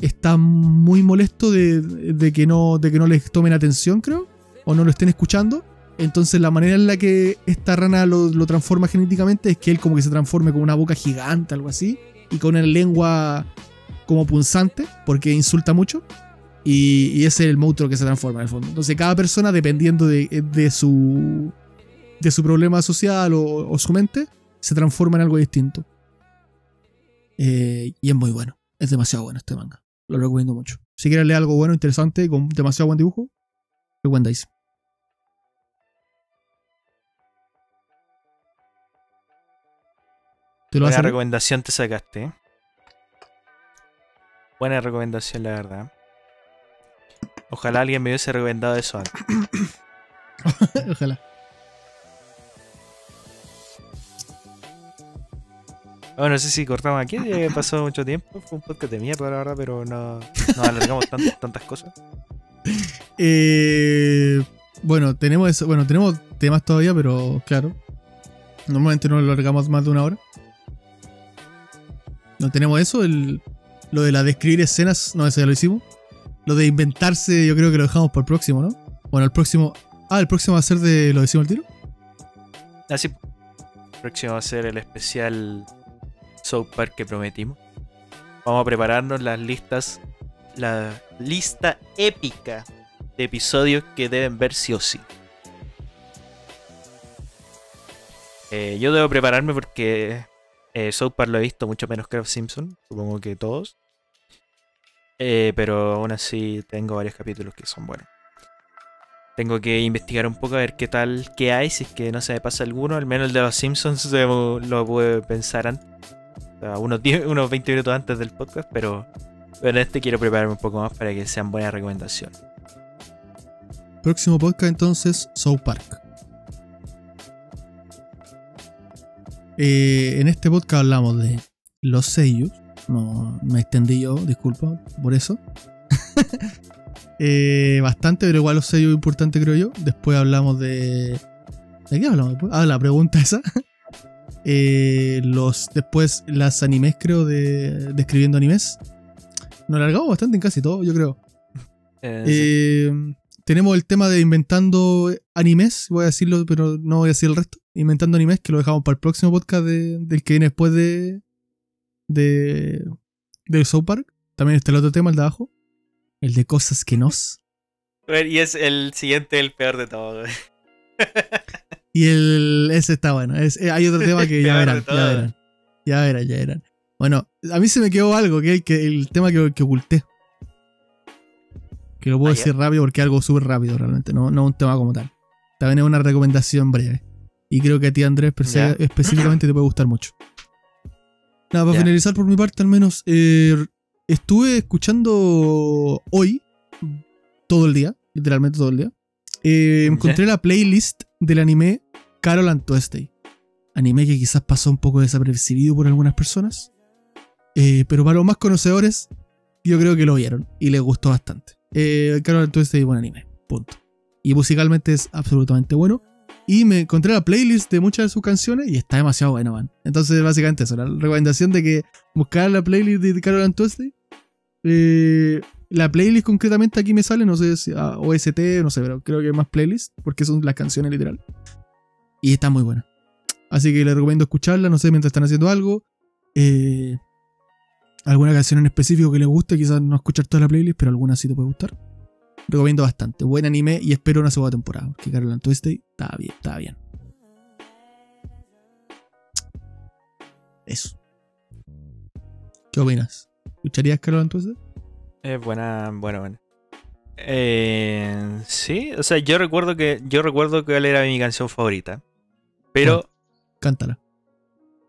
está muy molesto de, que, no, les tomen atención, creo, o no lo estén escuchando. Entonces la manera en la que esta rana lo, transforma genéticamente es que él como que se transforme con una boca gigante, algo así, y con una lengua como punzante, porque insulta mucho. Y, ese es el monstruo que se transforma en el fondo. Entonces cada persona, dependiendo de, su, problema social o, o su mente, se transforma en algo distinto. Eh, y es muy bueno. Es demasiado bueno este manga. Lo recomiendo mucho. Si quieres leer algo bueno, interesante, con demasiado buen dibujo, recomendáis. ¿Te lo vas Buena recomendación te sacaste. ¿eh? Buena recomendación, la verdad. Ojalá alguien me hubiese recomendado eso antes. Ojalá. Bueno, no sé si cortamos aquí, que pasó mucho tiempo. Fue un podcast de mierda, la verdad, pero no, no alargamos tan- tantas cosas. Eh, Bueno, tenemos eso, bueno, tenemos temas todavía, pero claro. Normalmente no lo largamos más de una hora. No tenemos eso, el, lo de la describir escenas, no, eso ya lo hicimos. Lo de inventarse, yo creo que lo dejamos para el próximo, ¿no? Bueno, el próximo. Ah, el próximo va a ser de. ¿Lo decimos al tiro? Así. El próximo va a ser el especial South Park que prometimos. Vamos a prepararnos las listas. La lista épica de episodios que deben ver sí o sí. Eh, yo debo prepararme porque eh, South Park lo he visto mucho menos que Simpson, supongo que todos. Eh, pero aún así tengo varios capítulos que son buenos. Tengo que investigar un poco a ver qué tal, qué hay, si es que no se me pasa alguno. Al menos el de los Simpsons lo puedo pensar antes, unos, 10, unos 20 minutos antes del podcast, pero, en este quiero prepararme un poco más para que sean buenas recomendaciones. Próximo podcast entonces, South Park. Eh, en este podcast hablamos de los sellos. No me extendí yo, disculpa por eso. Eh, bastante, pero igual los sellos importantes creo yo. Después hablamos de... ¿De qué hablamos? Ah, la pregunta esa. Eh, los, después las animes creo de, escribiendo animes. Nos alargamos bastante en casi todo, yo creo. tenemos el tema de inventando animes, voy a decirlo, pero no voy a decir el resto inventando animes que lo dejamos para el próximo podcast del que viene después de. de. de South Park. También está el otro tema, el de abajo. El de cosas que nos. Y es el siguiente, el peor de todos. y el. ese está bueno. Eh, hay otro tema que ya verán, ya verán. Ya verán, ya verán. Bueno, a mí se me quedó algo, que, que el tema que, que oculté. Que lo puedo ah, decir rápido porque es algo súper rápido realmente, no, no un tema como tal. También es una recomendación breve. Y creo que a ti, Andrés, específicamente te puede gustar mucho. Nada, para finalizar por mi parte, al menos, eh, estuve escuchando hoy, todo el día, literalmente todo el día. Eh, encontré la playlist del anime Carol and Tuesday. Anime que quizás pasó un poco desapercibido por algunas personas. Eh, pero para los más conocedores, yo creo que lo vieron y les gustó bastante. Carol and Tuesday es buen anime, punto. Y musicalmente es absolutamente bueno. Y me encontré la playlist de muchas de sus canciones y está demasiado bueno, man. Entonces, básicamente eso, la recomendación de que buscar la playlist de Carol and Tuesday. Eh, la playlist concretamente aquí me sale, no sé si a OST, no sé, pero creo que hay más playlist, porque son las canciones literal. Y está muy buena. Así que les recomiendo escucharla, no sé, mientras están haciendo algo. Eh, alguna canción en específico que les guste, quizás no escuchar toda la playlist, pero alguna sí te puede gustar recomiendo bastante. Buen anime y espero una segunda temporada. Porque Carol and Tuesday estaba bien, estaba bien. Eso. ¿Qué opinas? ¿Escucharías Carol and Tuesday? Es buena, bueno, bueno. Eh, sí, o sea, yo recuerdo que yo recuerdo que él era mi canción favorita. Pero. cántala.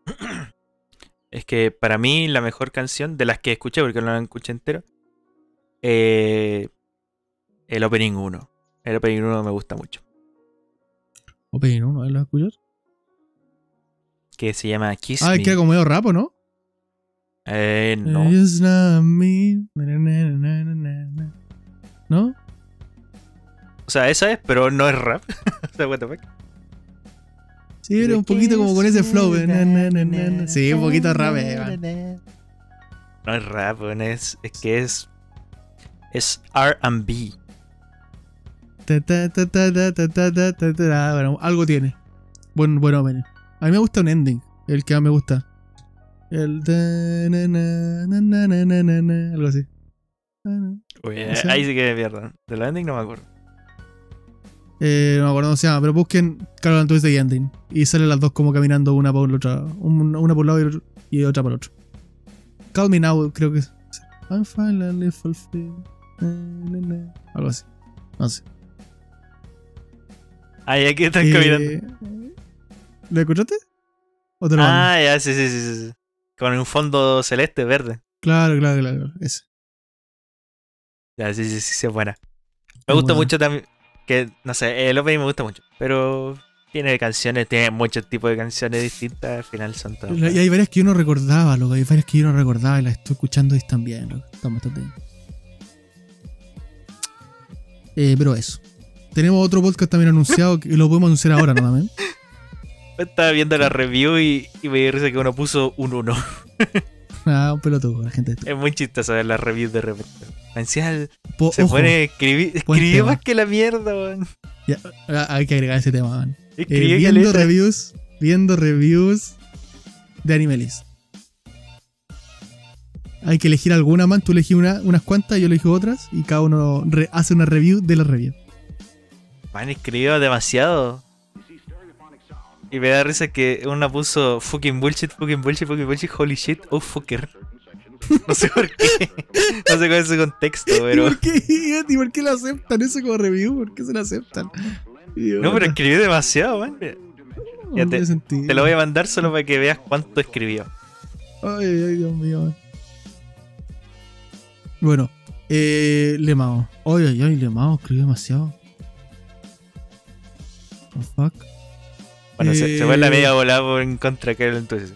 Es que para mí la mejor canción de las que escuché, porque no la escuché entero, eh, el Opening 1. El Opening 1 me gusta mucho. ¿Opening 1? ¿Lo escuchas? Que se llama Kiss Ah, es que era como medio rapo, ¿no? Eh, no. ¿No? O sea, esa es, pero no es rap. Sí, era un poquito como con ese flow. Sí, un poquito rap. Eh, no es rap, es, es que es. Es RB bueno, algo tiene. Bueno, bueno, A mí me gusta un ending, el que más me gusta. El algo así. ahí sí que me pierdo. De ending no me acuerdo. Eh, no me acuerdo cómo se llama, pero busquen Carol Antunes de Ending. Y salen las dos como caminando una por la otra. Una por un lado y otra por el otro. Call Me Now, creo que es. I'm finally fulfilled. Algo así. No sé. Ahí aquí están eh, caminando. ¿Lo escuchaste? ah, ya, sí, sí, sí, sí. Con un fondo celeste, verde. Claro, claro, claro. Ese. Ya, sí, sí, sí, sí, es buena. Me gusta mucho también. Que, no sé, el opening me gusta mucho. Pero tiene canciones, tiene muchos tipos de canciones distintas. Al final son todas. Y hay varias que yo no recordaba, loco. Hay varias que yo no recordaba y las estoy escuchando y están bien, loco. Están bastante bien. Eh, pero eso. Tenemos otro podcast también anunciado que lo podemos anunciar ahora, ¿no? Estaba viendo la review y, y me dio risa que uno puso un 1. Ah, un pelotudo, la gente. Es muy chistoso ver las reviews de repente. Ancial Po- se ojo, pone escribir. Escribió más que la mierda, weón. ya, ah, hay que agregar ese tema, man. Eh, viendo reviews, viendo reviews de Animelis. Hay que elegir alguna, man. Tú elegí una, unas cuantas, yo elegí otras. Y cada uno hace una review de la review. Man, escribió demasiado. Y me da risa que una puso fucking bullshit, fucking bullshit, fucking bullshit, holy shit, oh fucker. No sé por qué. No sé cuál es su contexto, ¿Y pero. por qué, ¿Y por qué lo aceptan eso como review? ¿Por qué se lo aceptan? No, pero escribió demasiado, man. Ya te- Te lo voy a mandar solo para que veas cuánto escribió. Ay, ay, Dios mío. man. Bueno, eh, Lemao. Ay, ay, ay, Lemao escribió demasiado. The fuck. Bueno, se, se Eh, fue la media volada por en contra que entonces.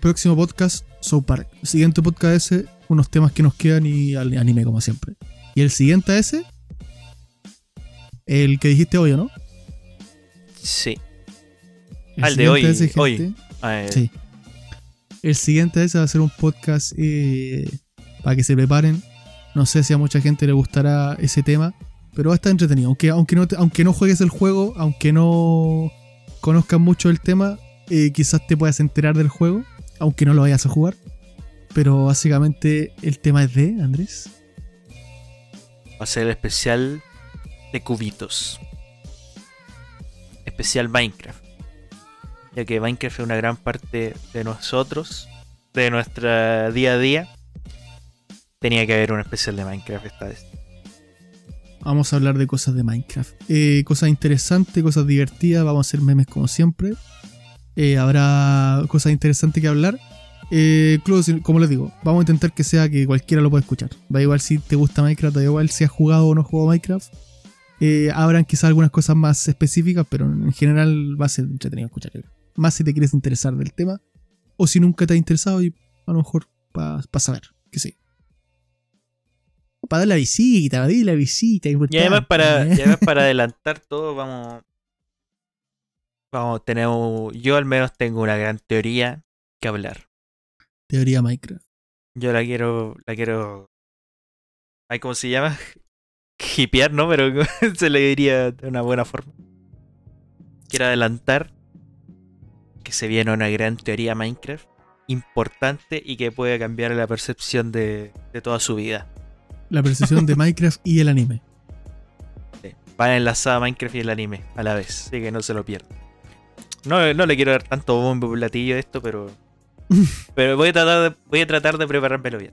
Próximo podcast, South Park. Siguiente podcast ese, unos temas que nos quedan y al- anime como siempre. Y el siguiente a ese, el que dijiste hoy, ¿o ¿no? Sí. El el de hoy, siguiente a ese, hoy. gente, eh, Sí. El siguiente a ese va a ser un podcast eh, para que se preparen. No sé si a mucha gente le gustará ese tema, pero va a estar entretenido. Aunque, aunque, no, aunque no juegues el juego, aunque no conozcas mucho el tema, eh, quizás te puedas enterar del juego, aunque no lo vayas a jugar. Pero básicamente el tema es de Andrés. Va a ser el especial de cubitos. Especial Minecraft. Ya que Minecraft es una gran parte de nosotros, de nuestra día a día. Tenía que haber un especial de Minecraft esta vez. Vamos a hablar de cosas de Minecraft. Eh, cosas interesantes, cosas divertidas. Vamos a hacer memes como siempre. Eh, habrá cosas interesantes que hablar. Eh, como les digo, vamos a intentar que sea que cualquiera lo pueda escuchar. Da igual si te gusta Minecraft, da igual si has jugado o no jugado Minecraft. Eh, habrán quizás algunas cosas más específicas, pero en general va a ser entretenido escuchar. Más si te quieres interesar del tema. O si nunca te ha interesado y a lo mejor para saber. Que sí. Para dar la visita, para dar la visita. Y además para, y además para adelantar todo, vamos. Vamos, tenemos. Yo al menos tengo una gran teoría que hablar. Teoría Minecraft. Yo la quiero. La quiero. Ay, ¿cómo se llama? Hipear, ¿no? Pero se le diría de una buena forma. Quiero adelantar que se viene una gran teoría Minecraft importante y que puede cambiar la percepción de, de toda su vida. La percepción de Minecraft y el anime. Sí, Va enlazada Minecraft y el anime a la vez, así que no se lo pierdan. No, no le quiero dar tanto bombo y platillo a esto, pero. pero voy a tratar de, voy a tratar de preparármelo bien.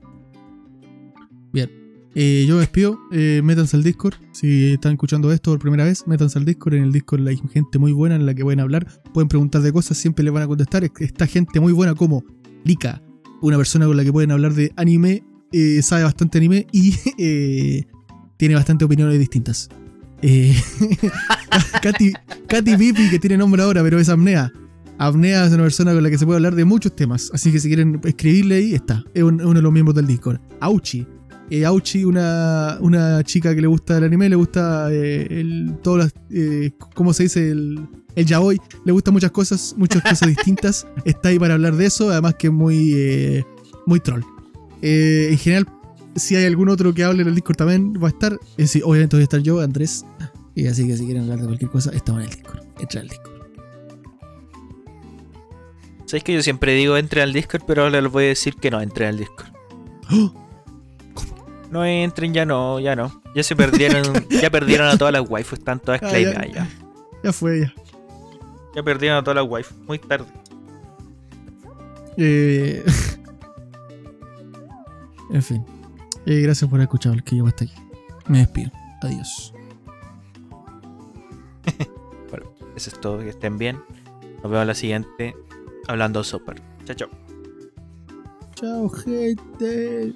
Eh, yo me despido. Eh, métanse al Discord. Si están escuchando esto por primera vez, métanse al Discord. En el Discord hay gente muy buena en la que pueden hablar. Pueden preguntar de cosas, siempre les van a contestar. Está gente muy buena como Lika, una persona con la que pueden hablar de anime. Eh, sabe bastante anime y eh, tiene bastante opiniones distintas. Eh, Katy, Katy Pipi, que tiene nombre ahora, pero es Apnea. Apnea es una persona con la que se puede hablar de muchos temas. Así que si quieren escribirle ahí, está. Es un- uno de los miembros del Discord. Auchi. Eh, Auchi, una, una chica que le gusta el anime, le gusta eh, el, todas las, eh, ¿cómo se dice? El, el yaoi, le gusta muchas cosas, muchas cosas distintas. Está ahí para hablar de eso, además que es muy, muy troll. Eh, en general, si hay algún otro que hable en el Discord también va a estar. Es decir, obviamente voy a estar yo, Andrés. Y así que si quieren hablar de cualquier cosa, estamos en el Discord. Entra al Discord. Sabes que yo siempre digo entre al Discord, pero ahora les voy a decir que no entren al Discord. ¡Oh! No entren, ya no, ya no. Ya se perdieron, ya perdieron a todas las waifus, están todas Ah, ya. ya. Ya fue, ya. Ya perdieron a todas las waifus, muy tarde. Eh, en fin. Eh, gracias por haber escuchado el que llegó hasta aquí. Me despido. Adiós. Bueno, eso es todo, que estén bien. Nos vemos en la siguiente, hablando super. Chao, chao. Chao, gente.